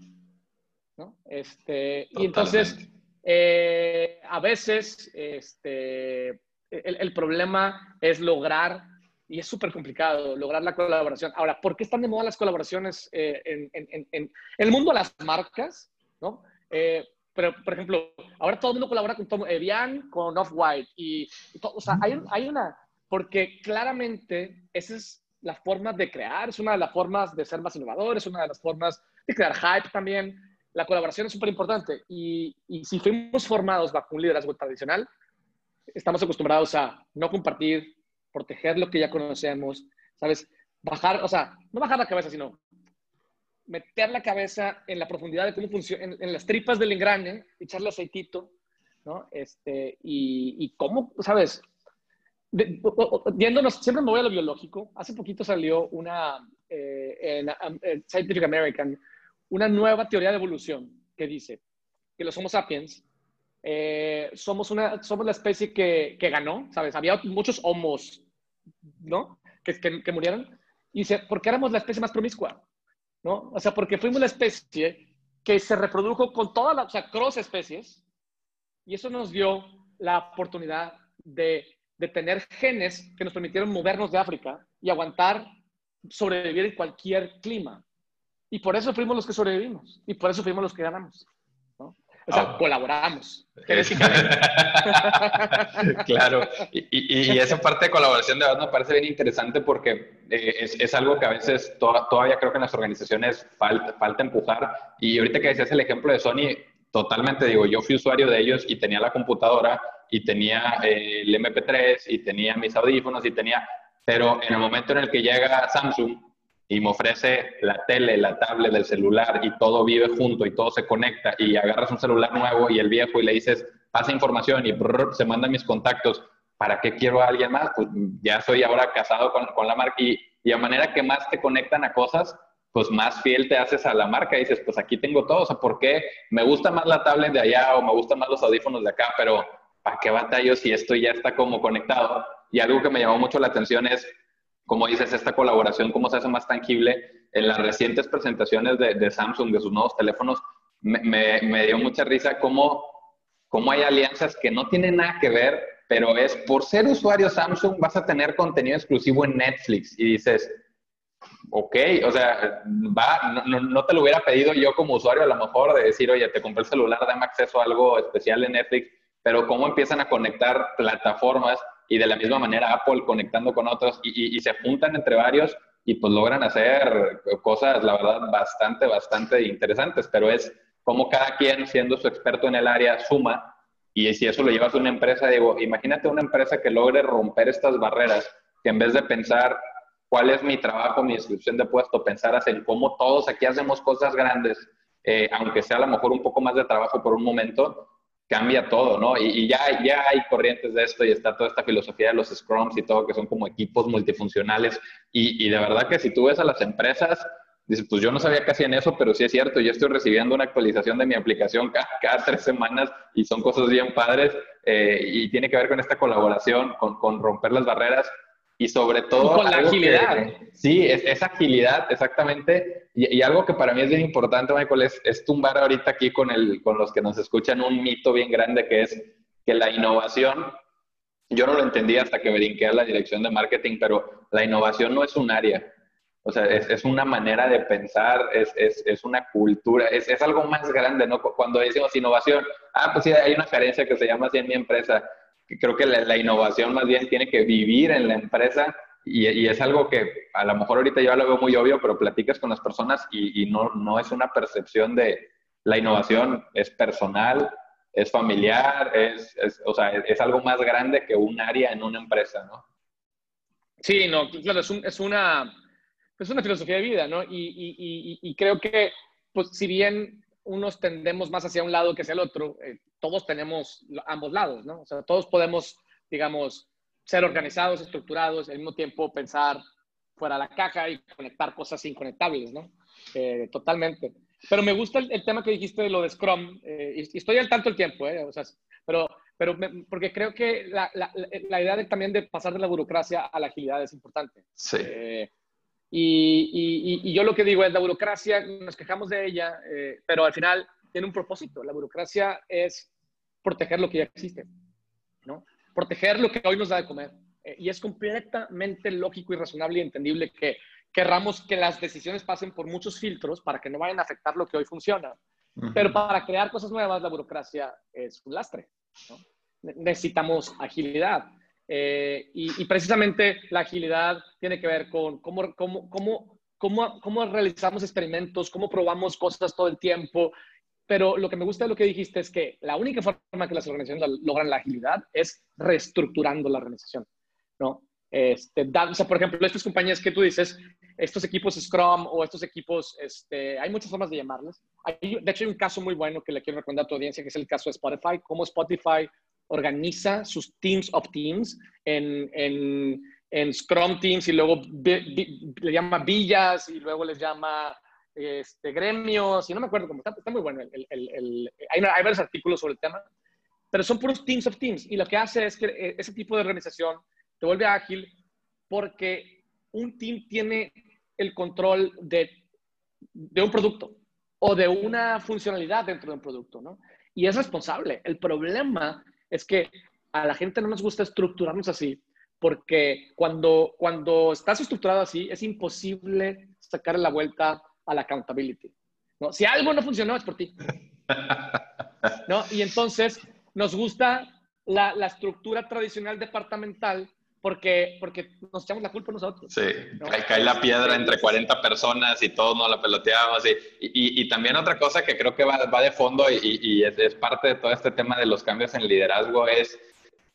¿no? Este, y entonces, eh, a veces, este, el, el problema es lograr y es súper complicado lograr la colaboración. Ahora, ¿por qué están de moda las colaboraciones eh, en, el mundo de las marcas? ¿no? Eh, pero, por ejemplo, ahora todo el mundo colabora con Tom Evian, con Off-White. Y, o sea, hay, hay, una, porque claramente esa es la forma de crear, es una de las formas de ser más innovadores, es una de las formas de crear hype también. La colaboración es súper importante. Y, y si fuimos formados bajo un liderazgo tradicional, estamos acostumbrados a no compartir, proteger lo que ya conocemos, ¿sabes? Bajar, o sea, no bajar la cabeza, sino meter la cabeza en la profundidad de cómo funciona, en, las tripas del engrane, echarle aceitito, ¿no? Este, y, cómo, ¿sabes? viéndonos, siempre me voy a lo biológico. Hace poquito salió una, eh, en, en Scientific American, una nueva teoría de evolución que dice que los Homo sapiens eh, somos, una, somos la especie que, que, ganó, ¿sabes? Había muchos homos, ¿no? Que, que, que, murieron. Y dice, ¿por qué éramos la especie más promiscua? ¿No? O sea, porque fuimos la especie que se reprodujo con todas las, o sea, cross especies. Y eso nos dio la oportunidad de, de tener genes que nos permitieron movernos de África y aguantar sobrevivir en cualquier clima. Y por eso fuimos los que sobrevivimos. Y por eso fuimos los que ganamos. O sea, oh. colaboramos. claro, y, y, esa parte de colaboración de verdad me parece bien interesante porque eh, es, es, algo que a veces todavía creo que en las organizaciones falta, falta empujar. Y ahorita que decías el ejemplo de Sony, totalmente digo, yo fui usuario de ellos y tenía la computadora y tenía eh, el MP3 y tenía mis audífonos y tenía, pero en el momento en el que llega Samsung y me ofrece la tele, la tablet, del celular y todo vive junto y todo se conecta y agarras un celular nuevo y el viejo y le dices, pasa información y se mandan mis contactos, ¿para qué quiero a alguien más? Pues ya soy ahora casado con, con la marca y, y, a manera que más te conectan a cosas, pues más fiel te haces a la marca y dices, pues aquí tengo todo, o sea, ¿por qué me gusta más la tablet de allá o me gustan más los audífonos de acá? Pero ¿para qué batallo si esto ya está como conectado? Y algo que me llamó mucho la atención es como dices, esta colaboración, cómo se hace más tangible. En las recientes presentaciones de, de Samsung, de sus nuevos teléfonos, me, me, dio mucha risa cómo, cómo hay alianzas que no tienen nada que ver, pero es por ser usuario Samsung vas a tener contenido exclusivo en Netflix y dices, ok, o sea, va, no, no, te lo hubiera pedido yo como usuario a lo mejor de decir, oye, te compré el celular, dame acceso a algo especial en Netflix, pero cómo empiezan a conectar plataformas y de la misma manera Apple conectando con otros y, se juntan entre varios y pues logran hacer cosas, la verdad, bastante, bastante interesantes, pero es como cada quien siendo su experto en el área suma y si eso lo llevas a una empresa, digo, imagínate una empresa que logre romper estas barreras, que en vez de pensar cuál es mi trabajo, mi descripción de puesto, pensar en cómo todos aquí hacemos cosas grandes, eh, aunque sea a lo mejor un poco más de trabajo por un momento, cambia todo, ¿no? Y, ya, ya hay corrientes de esto y está toda esta filosofía de los scrums y todo, que son como equipos multifuncionales. Y, de verdad que si tú ves a las empresas, dices, pues yo no sabía que hacían eso, pero sí es cierto, yo estoy recibiendo una actualización de mi aplicación cada, cada tres semanas y son cosas bien padres eh, y tiene que ver con esta colaboración, con, con romper las barreras y sobre todo... Con la agilidad. sí, es, es, agilidad, exactamente. Y, y, algo que para mí es bien importante, Michael, es, es, tumbar ahorita aquí con, el, con los que nos escuchan un mito bien grande que es que la innovación, yo no lo entendí hasta que brinqué a la dirección de marketing, pero la innovación no es un área. O sea, es, es una manera de pensar, es, es una cultura, es, algo más grande, ¿no? Cuando decimos innovación, ah, pues sí, hay una carencia que se llama así en mi empresa, creo que la, innovación más bien tiene que vivir en la empresa y, es algo que a lo mejor ahorita yo lo veo muy obvio, pero platicas con las personas y, no, no es una percepción de la innovación, es personal, es familiar, es, es, o sea, es, algo más grande que un área en una empresa, ¿no? Sí, no, claro, es, una, es una filosofía de vida, ¿no? Y, y creo que, pues, si bien unos tendemos más hacia un lado que hacia el otro, eh, todos tenemos ambos lados, ¿no? O sea, todos podemos, digamos, ser organizados, estructurados, al mismo tiempo pensar fuera de la caja y conectar cosas inconectables, ¿no? Eh, totalmente. Pero me gusta el, tema que dijiste de lo de Scrum, eh, y, estoy al tanto el tiempo, ¿eh? O sea, pero, pero porque creo que la, la, la, idea de, también de pasar de la burocracia a la agilidad es importante. Sí. Eh, y, y, yo lo que digo es, la burocracia, nos quejamos de ella, pero al final tiene un propósito. La burocracia es proteger lo que ya existe, ¿no? Proteger lo que hoy nos da de comer. y es completamente lógico y razonable y entendible que querramos que las decisiones pasen por muchos filtros para que no vayan a afectar lo que hoy funciona. Pero para crear cosas nuevas, la burocracia es un lastre. Necesitamos agilidad. Eh, y, precisamente la agilidad tiene que ver con cómo, cómo, cómo, cómo, cómo realizamos experimentos, cómo probamos cosas todo el tiempo. Pero lo que me gusta de lo que dijiste es que la única forma que las organizaciones logran la agilidad es reestructurando la organización. ¿no? Este, o sea, por ejemplo, estas compañías que tú dices, estos equipos Scrum o estos equipos, este, hay muchas formas de llamarlos. de hecho, hay un caso muy bueno que le quiero recomendar a tu audiencia, que es el caso de Spotify, cómo Spotify organiza sus teams of teams en, en, en Scrum Teams y luego le llama villas y luego les llama este, gremios y no me acuerdo cómo está, está muy bueno. El, el, hay, hay varios artículos sobre el tema, pero son puros teams of teams y lo que hace es que eh, ese tipo de organización te vuelve ágil porque un team tiene el control de, de un producto o de una funcionalidad dentro de un producto, ¿no? Y es responsable. El problema es que a la gente no nos gusta estructurarnos así, porque cuando, cuando estás estructurado así, es imposible sacar la vuelta a la accountability. ¿no? Si algo no funcionó, es por ti. ¿no? Y entonces nos gusta la, la estructura tradicional departamental porque, porque nos echamos la culpa nosotros. Sí, cae, la piedra entre 40 personas y todos nos la peloteamos. Y, y, y, también otra cosa que creo que va, va de fondo y, es, es, parte de todo este tema de los cambios en liderazgo es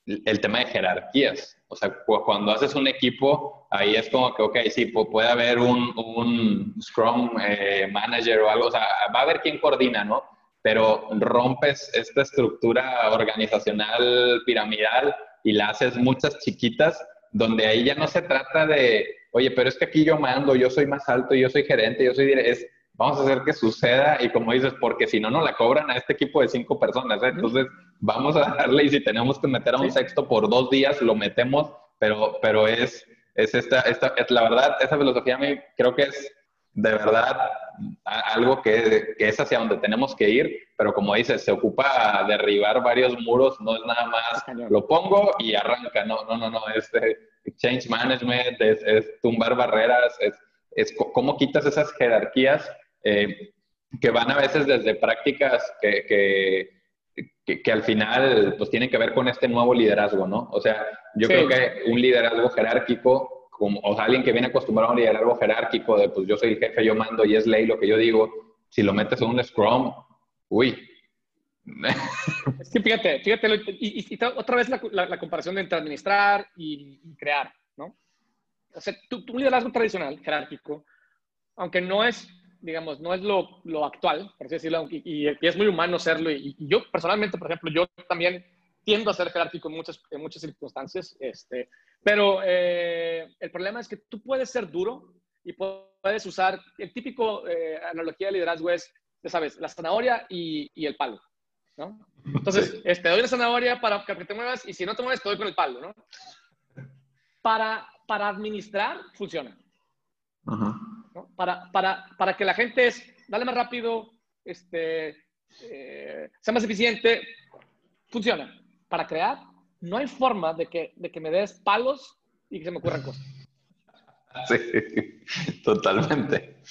el tema de jerarquías. O sea, cuando haces un equipo, ahí es como que, ok, sí, puede haber un, un Scrum eh, Manager o algo, o sea, va a haber quien coordina, ¿no? Pero rompes esta estructura organizacional piramidal y la haces muchas chiquitas, donde ahí ya no se trata de, oye, pero es que aquí yo mando, yo soy más alto, yo soy gerente, yo soy es vamos a hacer que suceda y como dices, porque si no, no la cobran a este equipo de cinco personas. ¿eh? Entonces, vamos a darle y si tenemos que meter a un sexto por dos días, lo metemos, pero, pero es, es esta, esta, es la verdad, esa filosofía a mí creo que es de verdad algo que, que, es hacia donde tenemos que ir, pero como dices, se ocupa derribar varios muros, no es nada más lo pongo y arranca, no, no, no, no, es change management, es, es tumbar barreras, es, es, cómo quitas esas jerarquías eh, que van a veces desde prácticas que, que, que, al final pues tienen que ver con este nuevo liderazgo, ¿no? O sea, yo creo que un liderazgo jerárquico como, o sea, alguien que viene acostumbrado a un liderazgo jerárquico de, pues yo soy el jefe, yo mando y es ley lo que yo digo, si lo metes en un Scrum, uy. Es que fíjate, fíjate, y, otra vez la, la, comparación entre administrar y, crear, ¿no? O sea, tu, tu, liderazgo tradicional, jerárquico, aunque no es, digamos, no es lo, lo actual, por así decirlo, y, es muy humano serlo, y, yo personalmente, por ejemplo, yo también tiendo a ser jerárquico en muchas, en muchas circunstancias, este, pero eh, el problema es que tú puedes ser duro y puedes usar, el típico eh, analogía de liderazgo es, ya sabes, la zanahoria y, y el palo, ¿no? Entonces, este, doy la zanahoria para que te muevas y si no te mueves, te doy con el palo, ¿no? Para, para administrar, funciona. ¿no? Para, para, para, que la gente es, dale más rápido, este, eh, sea más eficiente, funciona. Para crear, no hay forma de que, de que me des palos y que se me ocurran cosas. Sí, totalmente.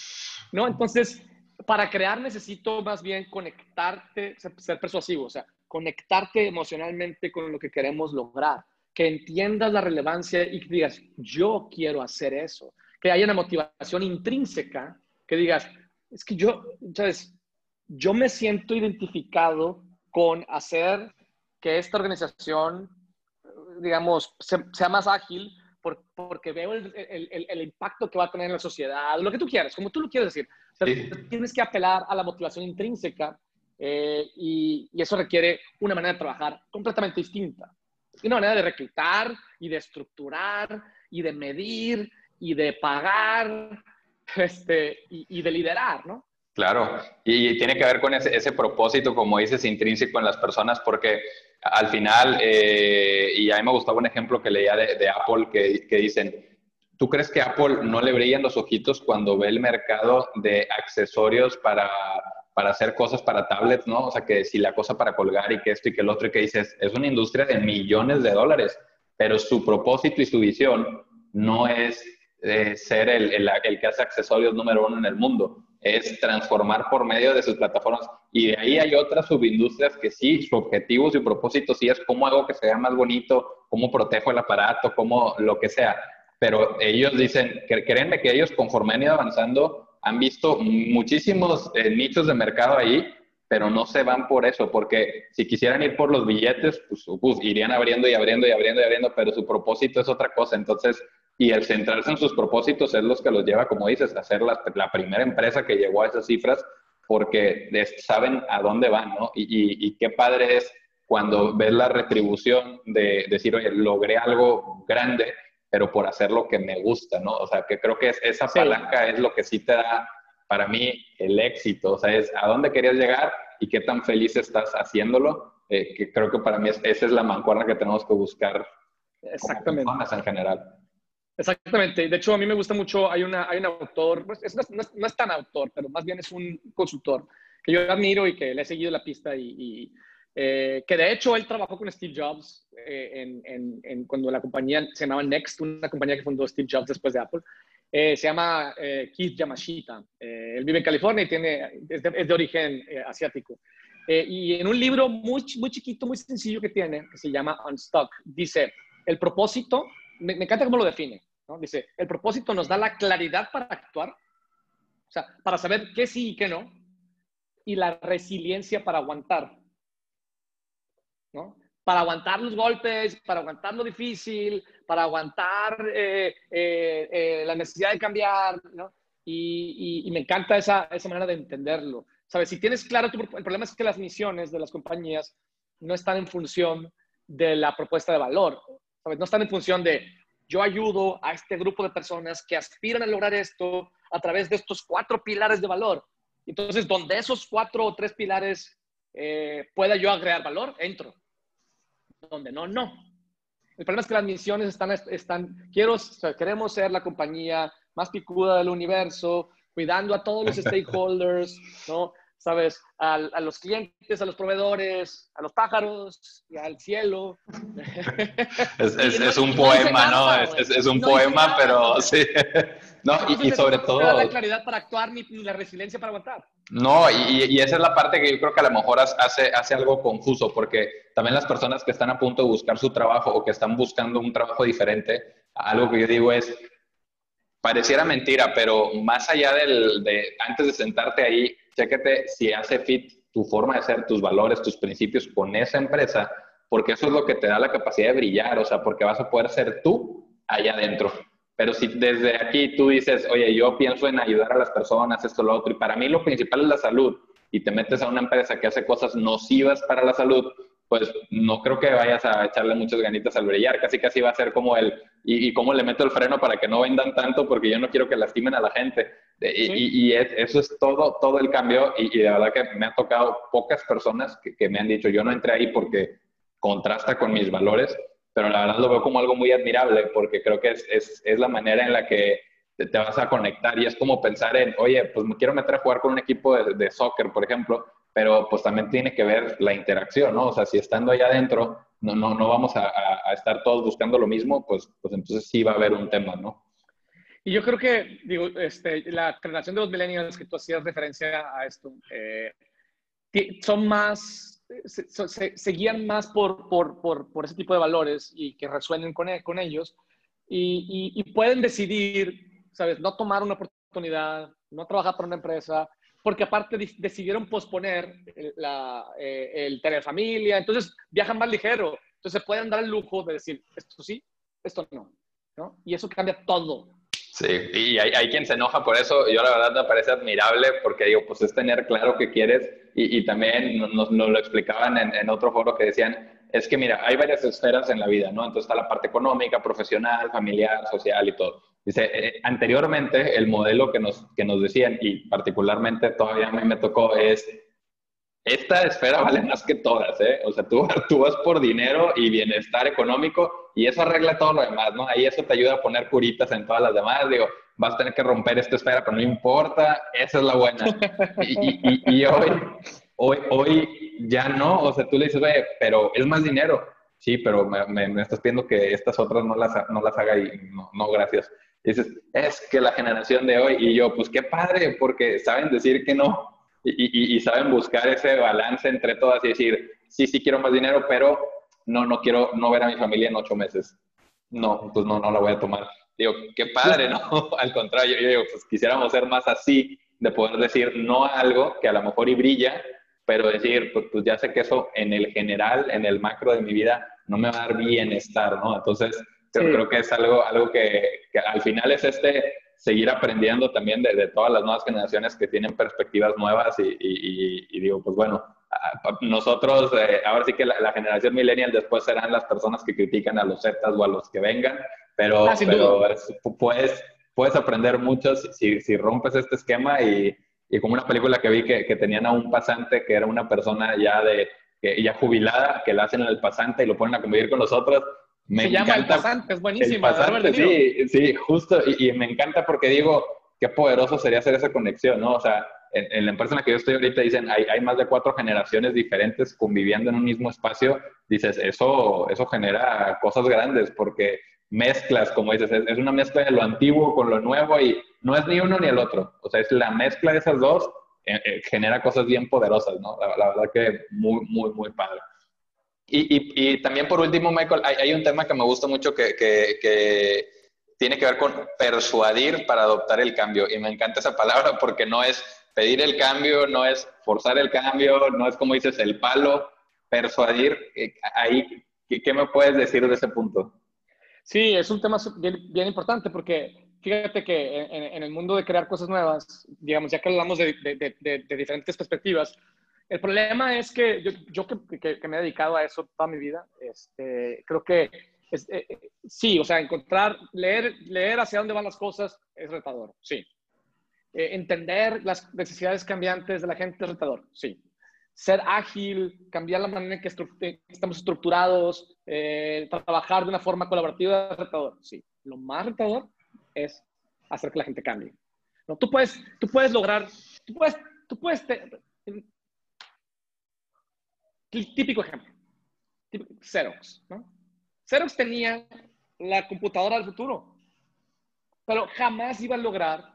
¿No? Entonces, para crear necesito más bien conectarte, ser persuasivo, o sea, conectarte emocionalmente con lo que queremos lograr, que entiendas la relevancia y que digas, yo quiero hacer eso, que haya una motivación intrínseca, que digas, es que yo, ¿sabes? Yo me siento identificado con hacer que esta organización digamos, sea, más ágil porque veo el, el, el, impacto que va a tener en la sociedad, lo que tú quieras, como tú lo quieres decir. Tienes que apelar a la motivación intrínseca eh, y, y, eso requiere una manera de trabajar completamente distinta. Una manera de reclutar y de estructurar y de medir y de pagar este, y, de liderar, ¿no? Claro, y tiene que ver con ese, propósito, como dices, intrínseco en las personas, porque al final, eh, y a mí me gustaba un ejemplo que leía de, Apple, que, que, dicen, ¿tú crees que Apple no le brillan los ojitos cuando ve el mercado de accesorios para, para hacer cosas para tablets, ¿no? O sea, que si la cosa para colgar y que esto y que el otro y que dices, es una industria de millones de dólares, pero su propósito y su visión no es eh, ser el, el, el, que hace accesorios número uno en el mundo, es transformar por medio de sus plataformas. Y de ahí hay otras subindustrias que sí, su objetivo, su propósito sí es cómo hago que se vea más bonito, cómo protejo el aparato, cómo lo que sea. Pero ellos dicen, créanme que ellos conforme han ido avanzando, han visto muchísimos eh, nichos de mercado ahí, pero no se van por eso, porque si quisieran ir por los billetes, pues, irían abriendo y abriendo y abriendo y abriendo, pero su propósito es otra cosa. Entonces, y el centrarse en sus propósitos es los que los lleva, como dices, a ser la, primera empresa que llegó a esas cifras porque saben a dónde van, ¿no? Y, y, qué padre es cuando ves la retribución de decir, oye, logré algo grande, pero por hacer lo que me gusta, ¿no? O sea, que creo que esa palanca es lo que sí te da, para mí, el éxito. O sea, es a dónde querías llegar y qué tan feliz estás haciéndolo. Eh, que creo que para mí esa es la mancuerna que tenemos que buscar. Exactamente. en general. Exactamente. De hecho, a mí me gusta mucho, hay, una, hay un autor, no es, tan autor, pero más bien es un consultor que yo admiro y que le he seguido la pista y, eh, que de hecho él trabajó con Steve Jobs eh, en, cuando la compañía se llamaba Next, una compañía que fundó Steve Jobs después de Apple. Eh, se llama Keith Yamashita. él vive en California y tiene, es, de, origen asiático. y en un libro muy, muy chiquito, muy sencillo que tiene, que se llama Unstuck, dice, el propósito me, encanta cómo lo define. ¿no? Dice, el propósito nos da la claridad para actuar, o sea, para saber qué sí y qué no, y la resiliencia para aguantar. ¿no? Para aguantar los golpes, para aguantar lo difícil, para aguantar eh, eh, eh, la necesidad de cambiar, ¿no? Y, y, me encanta esa, esa, manera de entenderlo. ¿Sabes? Si tienes claro, tu, el problema es que las misiones de las compañías no están en función de la propuesta de valor. No están en función de yo ayudo a este grupo de personas que aspiran a lograr esto a través de estos cuatro pilares de valor. Entonces, donde esos cuatro o tres pilares eh, pueda yo agregar valor, entro. Donde no, no. El problema es que las misiones están, están quiero, queremos ser la compañía más picuda del universo, cuidando a todos los stakeholders, ¿no? ¿Sabes? A, los clientes, a los proveedores, a los pájaros y al cielo. Es, un poema, ¿no? Es, un poema, pero sí. No, y, sobre todo... No la claridad para actuar ni, la resiliencia para aguantar. No, y, esa es la parte que yo creo que a lo mejor hace, hace algo confuso, porque también las personas que están a punto de buscar su trabajo o que están buscando un trabajo diferente, algo que yo digo es, pareciera mentira, pero más allá del, de, antes de sentarte ahí, chéquete si hace fit tu forma de ser, tus valores, tus principios con esa empresa, porque eso es lo que te da la capacidad de brillar, o sea, porque vas a poder ser tú allá adentro. Pero si desde aquí tú dices, oye, yo pienso en ayudar a las personas, esto, lo otro, y para mí lo principal es la salud, y te metes a una empresa que hace cosas nocivas para la salud, pues no creo que vayas a echarle muchas ganitas al brillar. Casi casi va a ser como el, y, cómo le meto el freno para que no vendan tanto, porque yo no quiero que lastimen a la gente. Y, eso es todo, todo el cambio. Y, de verdad que me ha tocado pocas personas que, me han dicho, yo no entré ahí porque contrasta con mis valores, pero la verdad lo veo como algo muy admirable, porque creo que es, es, es la manera en la que te, vas a conectar y es como pensar en, oye, pues me quiero meter a jugar con un equipo de, de soccer, por ejemplo, pero pues también tiene que ver la interacción, ¿no? O sea, si estando allá adentro no, no, no vamos a, a, estar todos buscando lo mismo, pues, pues entonces sí va a haber un tema, ¿no? Y yo creo que, digo, este, la generación de los millennials que tú hacías referencia a esto, eh, son más, se, se, guían más por, por, por, por, ese tipo de valores y que resuenen con, e, con ellos y, y, y pueden decidir, ¿sabes? No tomar una oportunidad, no trabajar para una empresa, porque aparte decidieron posponer la, eh, el tener familia, entonces viajan más ligero, entonces pueden dar el lujo de decir, esto sí, esto no, ¿no? Y eso cambia todo. Sí, y hay, hay, quien se enoja por eso, yo la verdad me parece admirable porque digo, pues es tener claro qué quieres y, y también nos, nos, lo explicaban en, en otro foro que decían, es que mira, hay varias esferas en la vida, ¿no? Entonces está la parte económica, profesional, familiar, social y todo. Dice, eh, anteriormente el modelo que nos, que nos decían, y particularmente todavía a mí me tocó, es, esta esfera vale más que todas, ¿eh? O sea, tú, tú vas por dinero y bienestar económico y eso arregla todo lo demás, ¿no? Ahí eso te ayuda a poner curitas en todas las demás. Digo, vas a tener que romper esta esfera, pero no importa, esa es la buena. Y, y, hoy, hoy, hoy ya no, o sea, tú le dices, oye, pero es más dinero. Sí, pero me, me, estás pidiendo que estas otras no las, no las haga y no, no gracias. Dices, es que la generación de hoy y yo, pues qué padre, porque saben decir que no y, y, saben buscar ese balance entre todas y decir, sí, sí quiero más dinero, pero no, no quiero no ver a mi familia en ocho meses. No, pues no, no la voy a tomar. Digo, qué padre, ¿no? Al contrario, yo digo, pues quisiéramos ser más así, de poder decir no a algo que a lo mejor y brilla, pero decir, pues, pues, ya sé que eso en el general, en el macro de mi vida, no me va a dar bienestar, ¿no? Entonces, creo, que es algo, algo que, al final es este seguir aprendiendo también de, todas las nuevas generaciones que tienen perspectivas nuevas y, y digo, pues bueno, nosotros, eh, ahora sí que la, generación millennial después serán las personas que critican a los Zetas o a los que vengan, pero, ah, puedes, puedes aprender mucho si, si, rompes este esquema y, y, como una película que vi que, que, tenían a un pasante que era una persona ya de que, ya jubilada, que la hacen en el pasante y lo ponen a convivir con nosotros. Me Se llama El Pasante, es buenísima. sí, sí, justo, y, y me encanta porque digo, qué poderoso sería hacer esa conexión, ¿no? O sea, en, la empresa en la que yo estoy ahorita dicen, hay, hay, más de cuatro generaciones diferentes conviviendo en un mismo espacio, dices, eso, eso genera cosas grandes porque mezclas, como dices, es, una mezcla de lo antiguo con lo nuevo y no es ni uno ni el otro. O sea, es la mezcla de esas dos, eh, eh, genera cosas bien poderosas, ¿no? La, verdad que muy, muy, muy padre. Y, y, y, también por último, Michael, hay, hay, un tema que me gusta mucho que, que, que tiene que ver con persuadir para adoptar el cambio. Y me encanta esa palabra porque no es pedir el cambio, no es forzar el cambio, no es como dices el palo, persuadir. Eh, ahí, ¿qué, me puedes decir de ese punto? Sí, es un tema bien, importante porque fíjate que en, el mundo de crear cosas nuevas, digamos, ya que hablamos de, de, diferentes perspectivas, el problema es que yo, que, me he dedicado a eso toda mi vida, este, creo que es, eh, eh, sí, o sea, encontrar, leer, leer hacia dónde van las cosas es retador, sí. Eh, entender las necesidades cambiantes de la gente es retador, sí. Ser ágil, cambiar la manera en que eh, estamos estructurados, trabajar de una forma colaborativa es retador, sí. Lo más retador es hacer que la gente cambie. ¿No? Tú, puedes, tú puedes lograr, tú puedes, tú puedes, típico ejemplo, Xerox, ¿no? Xerox tenía la computadora del futuro, pero jamás iba a lograr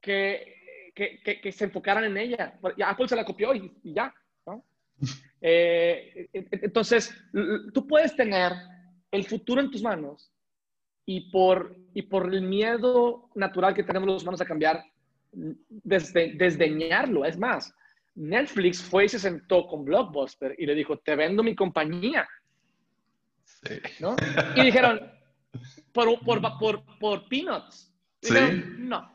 que, que, que, se enfocaran en ella. Apple se la copió y, ya. ¿no? Eh, entonces, tú puedes tener el futuro en tus manos y por, y por el miedo natural que tenemos los humanos a cambiar, desde, desdeñarlo. Es más, Netflix fue y se sentó con Blockbuster y le dijo, te vendo mi compañía. Sí. ¿No? Y dijeron, por, por, por, por peanuts. ¿Sí? no,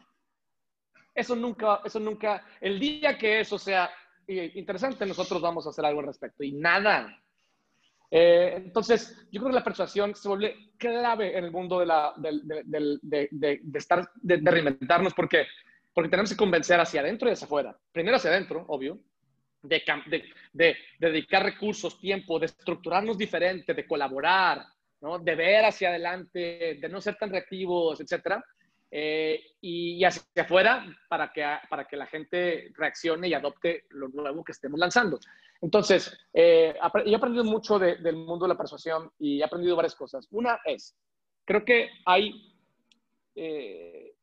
eso nunca, eso nunca, el día que eso sea interesante, nosotros vamos a hacer algo al respecto. Y nada. Eh, entonces, yo creo que la persuasión se vuelve clave en el mundo de, la, de, de, estar, de, reinventarnos, porque, porque tenemos que convencer hacia adentro y hacia afuera. Primero hacia adentro, obvio, de, de, dedicar recursos, tiempo, de estructurarnos diferente, de colaborar, ¿no? de ver hacia adelante, de no ser tan reactivos, etcétera. Eh, y, hacia afuera para que, para que la gente reaccione y adopte lo nuevo que estemos lanzando. Entonces, eh, yo he aprendido mucho del mundo de la persuasión y he aprendido varias cosas. Una es, creo que hay, eh,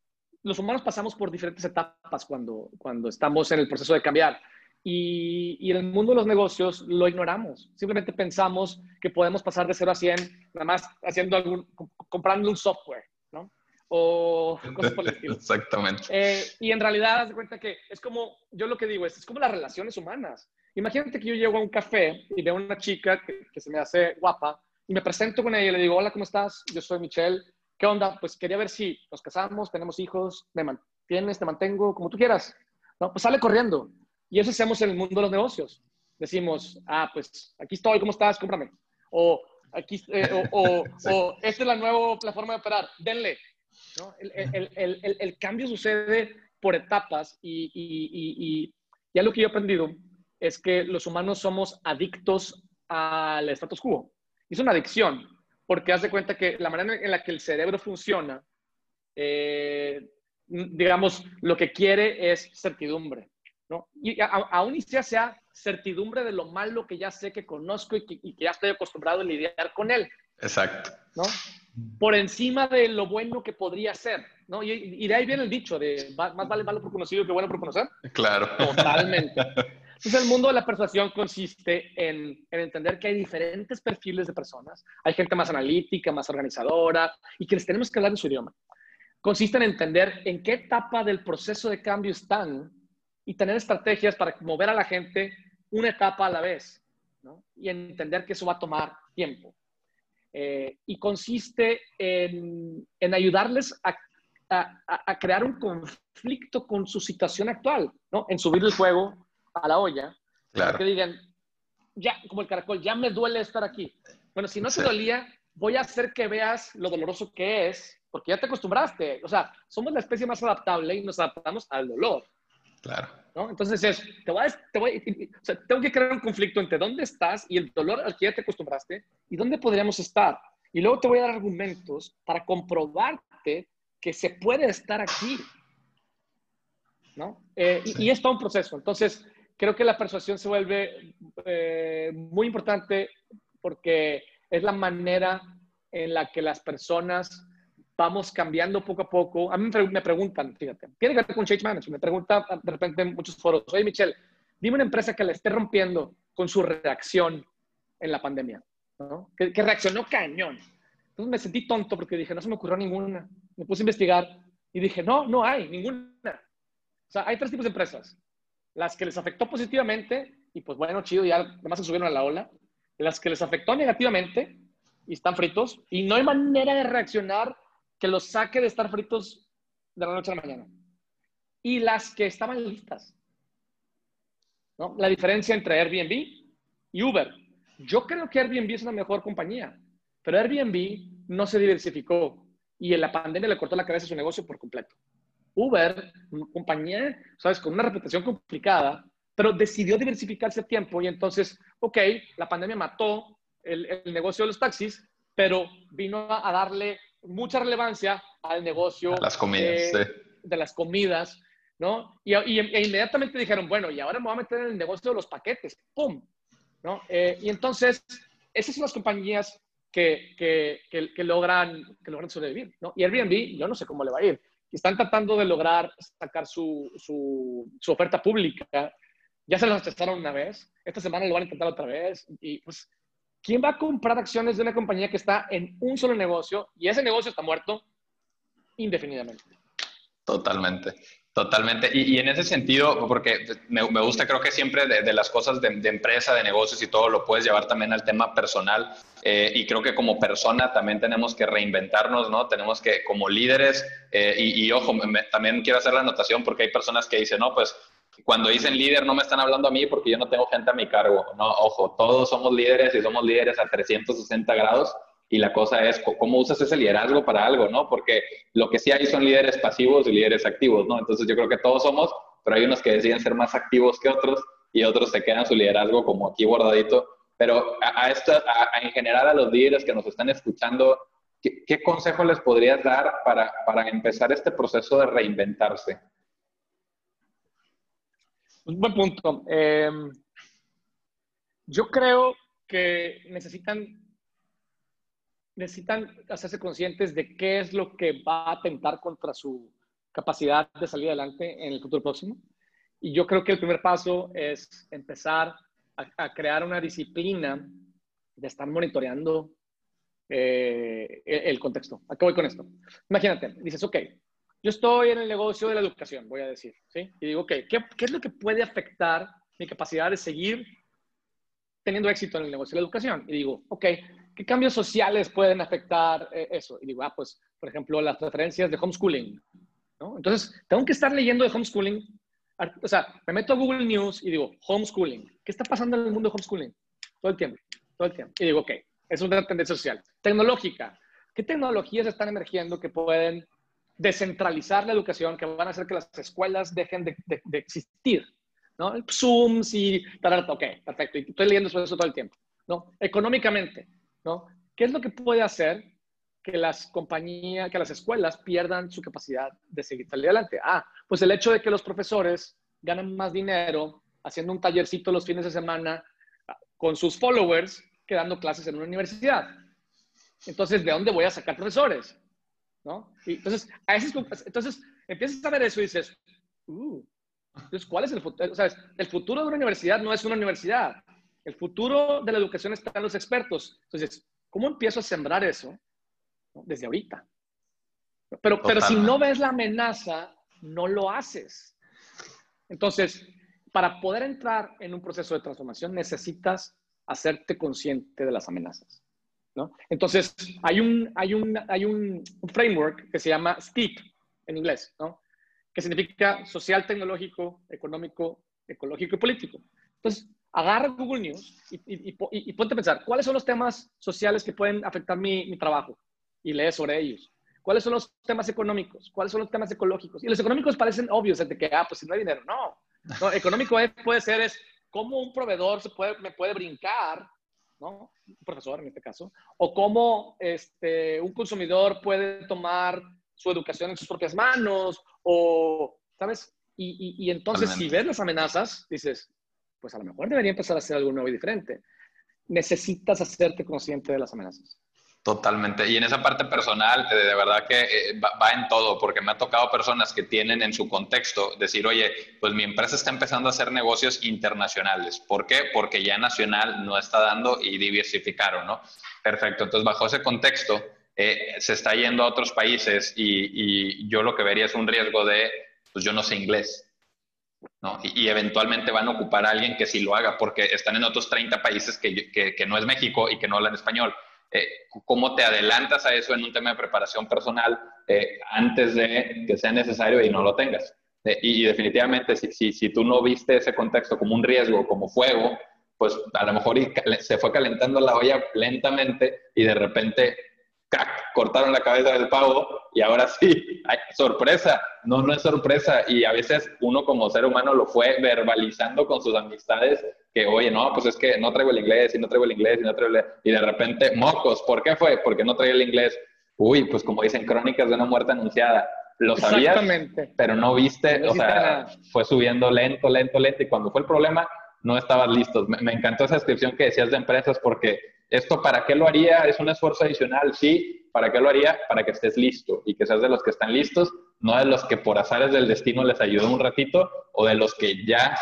los humanos pasamos por diferentes etapas cuando, cuando estamos en el proceso de cambiar. Y, y, en el mundo de los negocios lo ignoramos. Simplemente pensamos que podemos pasar de 0 a 100 nada más haciendo algún, comprando un software o cosas por el estilo. Exactamente. Eh, y en realidad, haz de cuenta que es como, yo lo que digo es, es como las relaciones humanas. Imagínate que yo llego a un café y veo a una chica que, se me hace guapa y me presento con ella y le digo, hola, ¿cómo estás? Yo soy Michelle. ¿Qué onda? Pues quería ver si nos casamos, tenemos hijos, me mantienes, te mantengo, como tú quieras. No, pues sale corriendo. Y eso hacemos en el mundo de los negocios. Decimos, ah, pues aquí estoy, ¿cómo estás? Cómprame. O aquí, eh, o, o, o, esta es la nueva plataforma de operar, denle El, cambio sucede por etapas y, y, y, algo que yo he aprendido es que los humanos somos adictos al status quo. Es una adicción, porque haz de cuenta que la manera en la que el cerebro funciona, eh, digamos, lo que quiere es certidumbre. ¿no? Y aún y sea, sea certidumbre de lo malo que ya sé que conozco y que, y que ya estoy acostumbrado a lidiar con él. Exacto. ¿no? Por encima de lo bueno que podría ser, ¿no? Y, de ahí viene el dicho de más vale malo por conocido que bueno por conocer. Claro. Totalmente. Entonces, el mundo de la persuasión consiste en, en, entender que hay diferentes perfiles de personas. Hay gente más analítica, más organizadora, y que les tenemos que hablar en su idioma. Consiste en entender en qué etapa del proceso de cambio están y tener estrategias para mover a la gente una etapa a la vez, ¿no? Y entender que eso va a tomar tiempo. Eh, y consiste en, en ayudarles a, a, a, crear un conflicto con su situación actual, ¿no? En subir el fuego a la olla. Claro. Que digan, ya, como el caracol, ya me duele estar aquí. Bueno, si no te dolía, voy a hacer que veas lo doloroso que es, porque ya te acostumbraste. O sea, somos la especie más adaptable y nos adaptamos al dolor. Claro. ¿no? Entonces es, te voy, a, te voy o sea, tengo que crear un conflicto entre dónde estás y el dolor al que ya te acostumbraste y dónde podríamos estar. Y luego te voy a dar argumentos para comprobarte que se puede estar aquí. ¿no? Eh, y, y, es todo un proceso. Entonces, creo que la persuasión se vuelve eh, muy importante porque es la manera en la que las personas vamos cambiando poco a poco. A mí me preguntan, fíjate, tiene que ver con change management. Me preguntan de repente en muchos foros, oye Michelle, dime una empresa que le esté rompiendo con su reacción en la pandemia, ¿no? que, que reaccionó cañón. Entonces me sentí tonto porque dije, no se me ocurrió ninguna. Me puse a investigar y dije, no, no hay ninguna. O sea, hay tres tipos de empresas. Las que les afectó positivamente y pues bueno, chido, ya además se subieron a la ola. Las que les afectó negativamente y están fritos y no hay manera de reaccionar que los saque de estar fritos de la noche a la mañana. Y las que estaban listas. ¿no? La diferencia entre Airbnb y Uber. Yo creo que Airbnb es una mejor compañía, pero Airbnb no se diversificó y en la pandemia le cortó la cabeza a su negocio por completo. Uber, una compañía, sabes, con una reputación complicada, pero decidió diversificarse a tiempo y entonces, ok, la pandemia mató el, el negocio de los taxis, pero vino a darle mucha relevancia al negocio las comidas, de, las comidas, ¿no? Y, e inmediatamente dijeron, bueno, y ahora me voy a meter en el negocio de los paquetes, ¡pum! ¿No? Eh, y entonces, esas son las compañías que, que, que, logran, que logran sobrevivir, ¿no? Y Airbnb, yo no sé cómo le va a ir. Están tratando de lograr sacar su, su, su oferta pública. Ya se las testaron una vez. Esta semana lo van a intentar otra vez. Y pues ¿Quién va a comprar acciones de una compañía que está en un solo negocio y ese negocio está muerto indefinidamente? Totalmente, totalmente. Y, en ese sentido, porque me, gusta, creo que siempre de, las cosas de, empresa, de negocios y todo, lo puedes llevar también al tema personal. Eh, y creo que como persona también tenemos que reinventarnos, ¿no? Tenemos que, como líderes, eh, y, ojo, también quiero hacer la anotación porque hay personas que dicen, no, pues cuando dicen líder no me están hablando a mí porque yo no tengo gente a mi cargo. No, ojo, todos somos líderes y somos líderes a 360 grados y la cosa es cómo usas ese liderazgo para algo, ¿no? Porque lo que sí hay son líderes pasivos y líderes activos, ¿no? Entonces yo creo que todos somos, pero hay unos que deciden ser más activos que otros y otros se quedan su liderazgo como aquí bordadito. Pero a, esto, en general a los líderes que nos están escuchando, ¿qué, qué consejo les podrías dar para, para empezar este proceso de reinventarse? Un buen punto. Em, yo creo que necesitan, necesitan hacerse conscientes de qué es lo que va a atentar contra su capacidad de salir adelante en el futuro próximo. Y yo creo que el primer paso es empezar a, crear una disciplina de estar monitoreando eh, el, contexto. ¿A qué voy con esto? Imagínate, dices, ok, yo estoy en el negocio de la educación, voy a decir, ¿sí? Y digo, ok, ¿qué, ¿qué, es lo que puede afectar mi capacidad de seguir teniendo éxito en el negocio de la educación? Y digo, ok, ¿qué cambios sociales pueden afectar eh, eso? Y digo, ah, pues, por ejemplo, las preferencias de homeschooling, ¿no? Entonces, tengo que estar leyendo de homeschooling. O sea, me meto a Google News y digo, homeschooling. ¿Qué está pasando en el mundo de homeschooling? Todo el tiempo, todo el tiempo. Y digo, ok, es una tendencia social. Tecnológica. ¿Qué tecnologías están emergiendo que pueden descentralizar la educación, que van a hacer que las escuelas dejen de, existir, ¿no? Zooms y tal, ok, perfecto, y estoy leyendo sobre eso todo el tiempo, ¿no? Económicamente, ¿no? ¿Qué es lo que puede hacer que las compañías, que las escuelas pierdan su capacidad de seguir salir adelante? Ah, pues el hecho de que los profesores ganan más dinero haciendo un tallercito los fines de semana con sus followers que dando clases en una universidad. Entonces, ¿de dónde voy a sacar profesores? ¿no? Y entonces, a entonces empiezas a ver eso y dices, uh, ¿cuál es el futuro? Sea, el futuro de una universidad no es una universidad. El futuro de la educación está en los expertos. Entonces, ¿cómo empiezo a sembrar eso? Desde ahorita. Pero, pero si no ves la amenaza, no lo haces. Entonces, para poder entrar en un proceso de transformación, necesitas hacerte consciente de las amenazas. Entonces, hay un, hay, un, hay un, framework que se llama STEEP en inglés, ¿no? Que significa social, tecnológico, económico, ecológico y político. Entonces, agarra Google News y, y, y, ponte a pensar, ¿cuáles son los temas sociales que pueden afectar mi, mi trabajo? Y lee sobre ellos. ¿Cuáles son los temas económicos? ¿Cuáles son los temas ecológicos? Y los económicos parecen obvios, de que, ah, pues si no hay dinero. No. no económico es, puede ser es cómo un proveedor se puede, me puede brincar un profesor en este caso, o cómo este, un consumidor puede tomar su educación en sus propias manos, o, ¿sabes? Y, y, entonces, si ves las amenazas, dices, pues a lo mejor debería empezar a hacer algo nuevo y diferente. Necesitas hacerte consciente de las amenazas. Totalmente. Y en esa parte personal, eh, de verdad que eh, va, en todo, porque me ha tocado personas que tienen en su contexto decir, oye, pues mi empresa está empezando a hacer negocios internacionales. ¿Por qué? Porque ya nacional no está dando y diversificaron, ¿no? Perfecto. Entonces, bajo ese contexto, eh, se está yendo a otros países y, yo lo que vería es un riesgo de, pues yo no sé inglés. Y, eventualmente van a ocupar a alguien que sí lo haga, porque están en otros 30 países que, que, que no es México y que no hablan español. Eh, cómo te adelantas a eso en un tema de preparación personal eh, antes de que sea necesario y no lo tengas. Eh, y, definitivamente, si, si, si, tú no viste ese contexto como un riesgo, como fuego, pues a lo mejor se fue calentando la olla lentamente y de repente cortaron la cabeza del pavo y ahora sí, hay sorpresa, no, no es sorpresa y a veces uno como ser humano lo fue verbalizando con sus amistades que, oye, no, pues es que no traigo el inglés y no traigo el inglés y no traigo el inglés y de repente, mocos, ¿por qué fue? Porque no traigo el inglés. Uy, pues como dicen, crónicas de una muerte anunciada. Lo sabías, pero no viste, o sea, fue subiendo lento, lento, lento y cuando fue el problema, no estabas listos. Me, me encantó esa descripción que decías de empresas porque ¿Esto para qué lo haría? ¿Es un esfuerzo adicional? Sí. ¿Para qué lo haría? Para que estés listo y que seas de los que están listos, no de los que por azares del destino les ayudó un ratito o de los que ya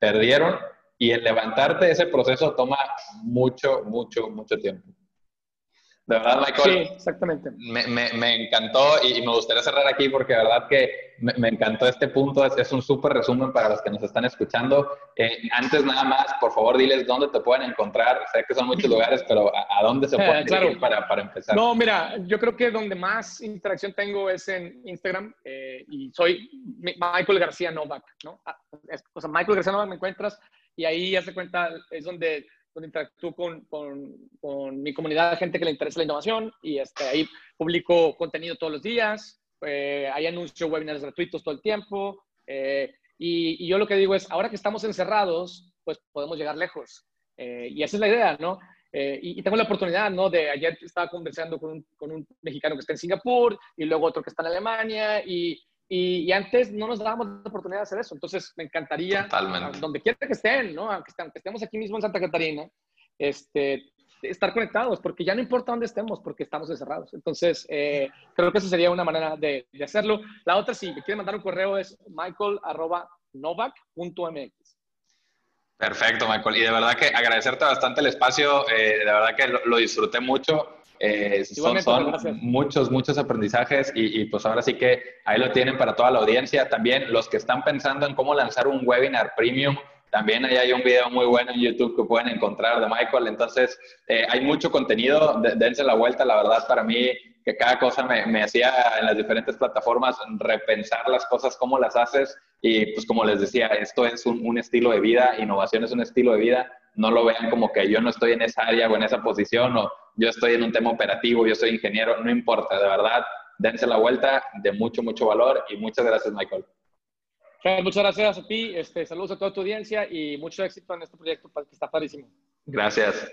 perdieron. Y el levantarte ese proceso toma mucho, mucho, mucho tiempo. De verdad, Michael. Sí, exactamente. Me, me, me encantó y, me gustaría cerrar aquí porque de verdad que me, me encantó este punto. Es, es un súper resumen para los que nos están escuchando. Eh, antes, nada más, por favor, diles dónde te pueden encontrar. Sé que son muchos lugares, pero ¿a, dónde se pueden claro. para, para, empezar? No, mira, yo creo que donde más interacción tengo es en Instagram eh, y soy Michael García Novak, ¿no? Ah, o sea, Michael García Novak me encuentras y ahí, ya se cuenta, es donde donde interactúo con, con, con, mi comunidad de gente que le interesa la innovación y este, ahí publico contenido todos los días, eh, hay anuncio webinars gratuitos todo el tiempo eh, y, y, yo lo que digo es, ahora que estamos encerrados, pues podemos llegar lejos eh, y esa es la idea, ¿no? Y, y, tengo la oportunidad, ¿no? De ayer estaba conversando con un, con un mexicano que está en Singapur y luego otro que está en Alemania y, y, antes no nos dábamos la oportunidad de hacer eso. Entonces, me encantaría, donde quiera que estén, ¿no? Aunque, estemos aquí mismo en Santa Catarina, este, estar conectados, porque ya no importa dónde estemos, porque estamos encerrados. Entonces, eh, creo que esa sería una manera de, de, hacerlo. La otra, si me quieren mandar un correo, es michael.novak.mx. Perfecto, Michael. Y de verdad que agradecerte bastante el espacio. Eh, de verdad que lo disfruté mucho. Eh, son, son muchos, muchos aprendizajes y, pues ahora sí que ahí lo tienen para toda la audiencia. También los que están pensando en cómo lanzar un webinar premium, también ahí hay un video muy bueno en YouTube que pueden encontrar de Michael. Entonces, eh, hay mucho contenido, dense la vuelta, la verdad, para mí que cada cosa me, me, hacía en las diferentes plataformas repensar las cosas, cómo las haces. Y pues como les decía, esto es un, un estilo de vida, innovación es un estilo de vida no lo vean como que yo no estoy en esa área o en esa posición o yo estoy en un tema operativo, yo soy ingeniero, no importa, de verdad, dense la vuelta de mucho, mucho valor y muchas gracias, Michael. Muchas gracias a ti, este, saludos a toda tu audiencia y mucho éxito en este proyecto que está padrísimo. Gracias.